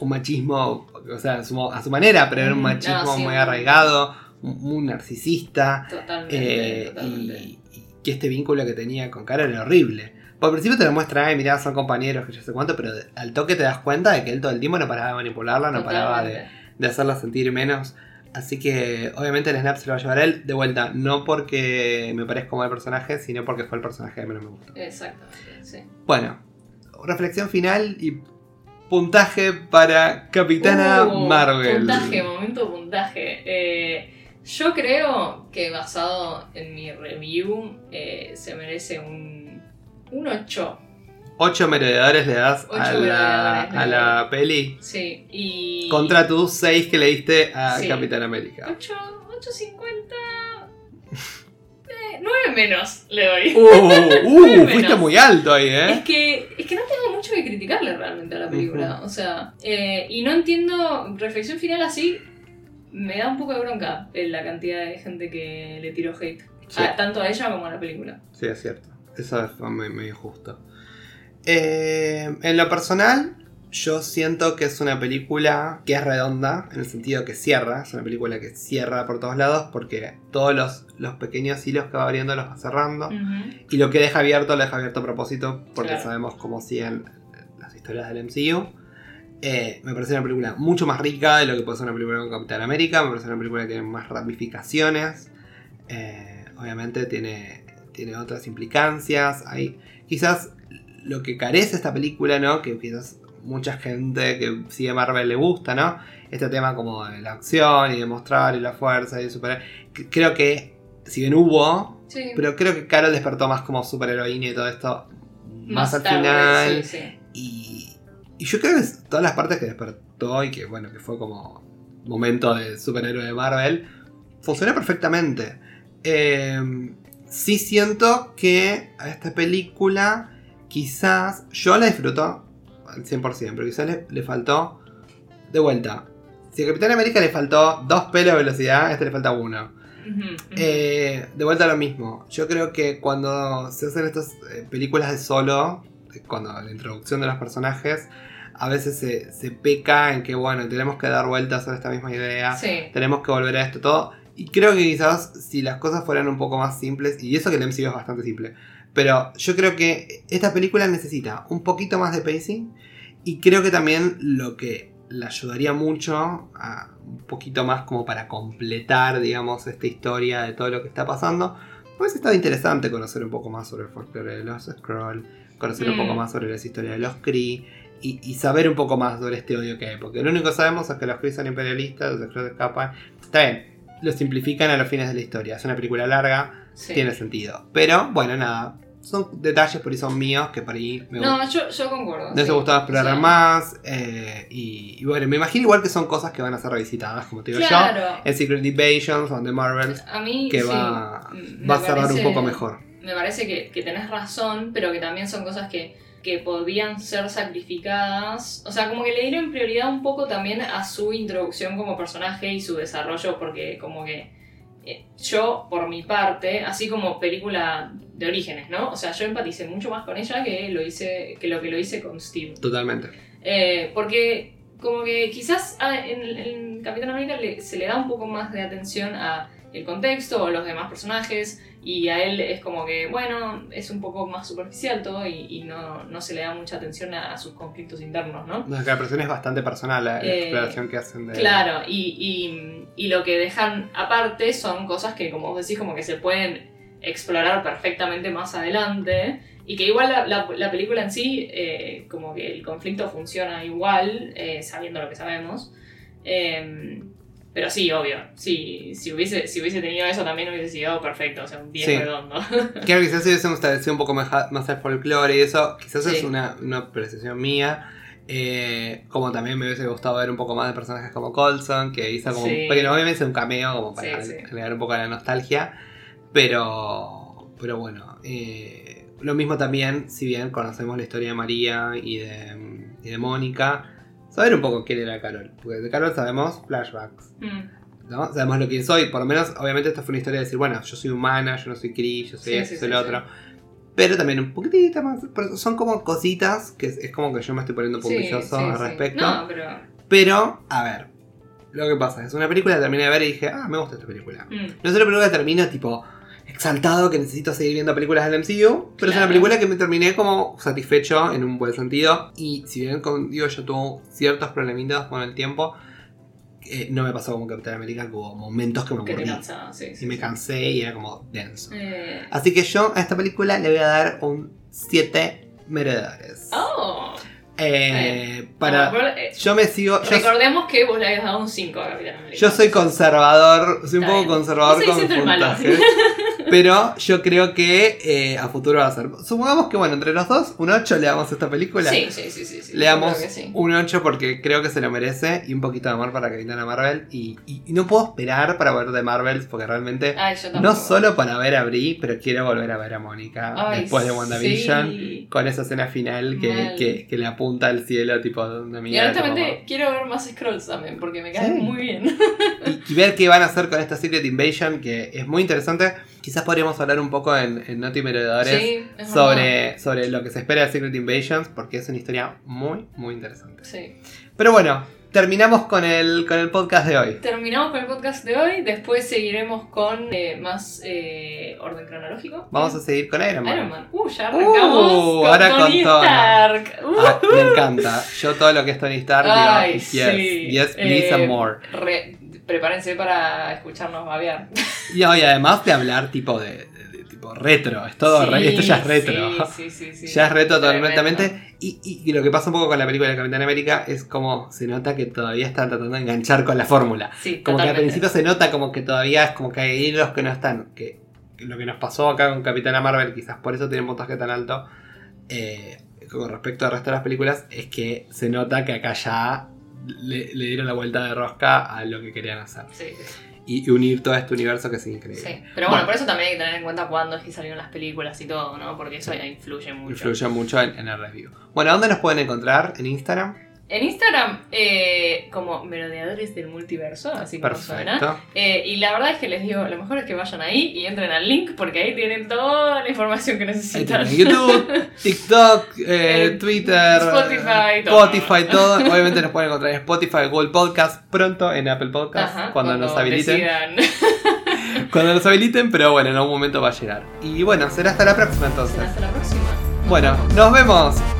un machismo, o sea, a su, a su manera, pero era un Mm, machismo no, sí, muy arraigado, muy narcisista. Totalmente, Eh, totalmente. y, y que este vínculo que tenía con Carol era horrible. Por principio te lo muestra, ay, mirá, son compañeros, que yo sé cuánto, pero al toque te das cuenta de que él todo el tiempo no paraba de manipularla, no paraba de, hacerla sentir menos. Así que obviamente el snap se lo va a llevar a él de vuelta, no porque me parezca mal personaje, sino porque fue el personaje que menos me gustó. Exactamente, sí. Bueno, reflexión final y puntaje para Capitana Uh, Marvel. Puntaje, momento puntaje. Eh, yo creo que basado en mi review eh, se merece un, un 8. 8 merodeadores le das a la, a la peli. Sí, y. Contra tus 6 que le diste a Sí. Capitán América. 8, 8.50. *laughs* Eh, 9 menos le doy. Uh, uh, *laughs* Menos. fuiste muy alto ahí, Es ¿eh? que, es que no tengo mucho que criticarle realmente a la película. O sea, eh, y no entiendo, reflexión final así, me da un poco de bronca en la cantidad de gente que le tiró hate. Sí. A- tanto a ella como a la película. Sí, es cierto. Eso es muy, muy injusto. Eh, en lo personal, yo siento que es una película que es redonda, en el sentido que cierra. Es una película que cierra por todos lados porque todos los, los pequeños hilos que va abriendo los va cerrando. Y lo que deja abierto, lo deja abierto a propósito, porque Claro. sabemos cómo siguen las historias del MCU. Eh, me parece una película mucho más rica de lo que puede ser una película con Capitán América. Me parece una película que tiene más ramificaciones. Eh, obviamente tiene, tiene otras implicancias. Hay quizás lo que carece esta película, ¿no? Que quizás mucha gente que sigue Marvel le gusta, ¿no? Este tema como de la acción y de mostrar y la fuerza y de superar. Creo que si bien hubo, Sí. pero creo que Carol despertó más como superheroína y todo esto más, al tarde, final. sí, sí. Y, y yo creo que todas las partes que despertó y que bueno, que fue como momento de superhéroe de Marvel, funcionó perfectamente. Eh, sí siento que a esta película quizás yo la disfruto al 100%, pero quizás le, le faltó de vuelta. Si a Capitán América le faltó dos pelos de velocidad, a este le falta uno. Eh, de vuelta a lo mismo. Yo creo que cuando se hacen estas eh, películas de solo, cuando la introducción de los personajes, a veces se, se peca en que, bueno, tenemos que dar vueltas a esta misma idea, sí. tenemos que volver a esto todo. Y creo que quizás si las cosas fueran un poco más simples, y eso que el MCU es bastante simple, pero yo creo que esta película necesita un poquito más de pacing, y creo que también lo que le ayudaría mucho a un poquito más como para completar, digamos, esta historia de todo lo que está pasando. Pues estado interesante conocer un poco más sobre el folclore de los Skrull, conocer un Mm. poco más sobre las historias de los Kree y, y saber un poco más sobre este odio que hay. Porque lo único que sabemos es que los Kree son imperialistas, los Skrull escapan. Está bien, lo simplifican a los fines de la historia. Es una película larga, sí. tiene sentido. Pero bueno, nada, son detalles por ahí son míos que por ahí me No, yo, yo concuerdo. me sí. gustado explorar más. eh, y, y bueno, me imagino igual que son cosas que van a ser revisitadas, como te digo yo. Claro. En Secret Invasions o The Marvels, A mí que sí, va, va a cerrar un poco mejor. Me parece que, que tenés razón, pero que también son cosas que, que podían ser sacrificadas. O sea, como que le dieron prioridad un poco también a su introducción como personaje y su desarrollo, porque como que yo, por mi parte, así como película de orígenes, ¿no? O sea, yo empaticé mucho más con ella que lo, hice, que lo que lo hice con Steve. Totalmente. Eh, porque como que quizás ah, en, en Capitán América le- se le da un poco más de atención a el contexto o los demás personajes y a él es como que, bueno, es un poco más superficial todo y, y no, no se le da mucha atención a, a sus conflictos internos, ¿no? La presión es bastante personal, la, Eh, exploración que hacen de. Claro, y, y- y lo que dejan aparte son cosas que, como vos decís, como que se pueden explorar perfectamente más adelante. Y que igual la, la- la película en sí, eh, como que el conflicto funciona igual, eh, sabiendo lo que sabemos. Pero sí, obvio, sí, si, hubiese, si hubiese tenido eso también hubiese sido perfecto, o sea, un 10 Sí. redondo. *laughs* Claro, quizás si hubiésemos establecido un poco más, más el folclore y eso, quizás Sí. es una, una apreciación mía. Eh, como también me hubiese gustado ver un poco más de personajes como Colson, que hizo como Sí. un pequeño, obviamente un cameo como para generar un poco la nostalgia. Pero, pero bueno, eh, lo mismo también, si bien conocemos la historia de María y de, y de Mónica, saber un poco quién era Carol. Porque de Carol sabemos flashbacks. Mm, ¿no? Sabemos lo que soy, por lo menos, obviamente, esto fue una historia de decir, bueno, yo soy humana, yo no soy Chris, yo soy Sí, esto, sí, soy sí, lo otro. Pero también un poquitito más. son como cositas que es, es como que yo me estoy poniendo sí, al respecto. No, pero... Pero, a ver, lo que pasa es una película que terminé de ver y dije, ah, me gusta esta película. mm, No es una película que termino tipo exaltado que necesito seguir viendo películas del MCU, pero es una película que me terminé como satisfecho en un buen sentido. Y si bien, como digo, yo tuve ciertos problemitas con el tiempo, eh, no me pasó como Capitán América, hubo momentos que me aburrí. cansaba, sí, sí, Y me sí. cansé y era como denso. Eh, Así que yo a esta película le voy a dar un 7 meredores. Oh, Eh, para. pero, eh, Yo me sigo. Yo, recordemos que vos le habías dado un 5 a Capitán América. yo soy conservador, soy un poco bien. conservador No con puntajes. *laughs* Pero yo creo que eh, a futuro va a ser. Supongamos que, bueno, entre los dos, un 8 le damos a esta película. Sí, sí, sí, sí. sí, Le damos un 8 porque creo que se lo merece y un poquito de amor para Capitana Marvel. Y, y- y no puedo esperar para ver de Marvels porque realmente Ay, yo no solo para ver a Brie, pero quiero volver a ver a Mónica Ay, después de WandaVision. sí. Con esa escena final que, que, que le apunta al cielo, tipo de una Y mirada. honestamente quiero ver más Scrolls también, porque me caen muy bien. Y, ver qué van a hacer con esta Secret Invasion, que es muy interesante. Quizás podríamos hablar un poco en, en Noti Meredores Sí, es verdad. sobre, sobre lo que se espera de Secret Invasions, porque es una historia muy, muy interesante. Sí. Pero bueno, terminamos con el, con el podcast de hoy. Terminamos con el podcast de hoy. Después seguiremos con eh, más eh, orden cronológico. Vamos a seguir con Iron Man. Iron Man. Uh, ya arrancamos Uh, con ahora Tony con. Stark. Uh. Ah, me encanta. Yo todo lo que es Tony Stark Ay, digo, yes, sí. yes, please Eh, and more. re- prepárense para escucharnos babear. *laughs* Y hoy además de hablar tipo de, de- de tipo retro, es todo re- esto ya es retro. Sí, *laughs* sí, sí. sí. Ya es retro totalmente. Y, y- y lo que pasa un poco con la película de Capitán América es como se nota que todavía están tratando de enganchar con la fórmula. Sí, Como que al principio se nota como que todavía es como que hay hilos que no están. Que, lo que nos pasó acá con Capitana Marvel, quizás por eso tiene un puntaje tan alto. eh, con respecto al resto de las películas, es que se nota que acá ya le, le dieron la vuelta de rosca a lo que querían hacer. Sí, sí. Y, y unir todo este universo que es increíble. Sí, pero bueno, por eso también hay que tener en cuenta cuándo es que salieron las películas y todo, ¿no? Porque eso ya influye mucho. Influye mucho en, en el review. Bueno, ¿dónde nos pueden encontrar? ¿En Instagram? En Instagram, eh, como merodeadores del multiverso, así como suena. Eh, y la verdad es que les digo, lo mejor es que vayan ahí y entren al link porque ahí tienen toda la información que Ahí necesitan. tienen YouTube, *laughs* TikTok, eh, Twitter, Spotify, todo. Spotify, todo. Obviamente nos pueden encontrar en Spotify, Google Podcast, pronto en Apple Podcast, Ajá, cuando, nos habiliten. decidan. *laughs* Cuando nos habiliten, pero bueno, en algún momento va a llegar. Y bueno, será hasta la próxima entonces. Hasta la próxima. Bueno, nos vemos.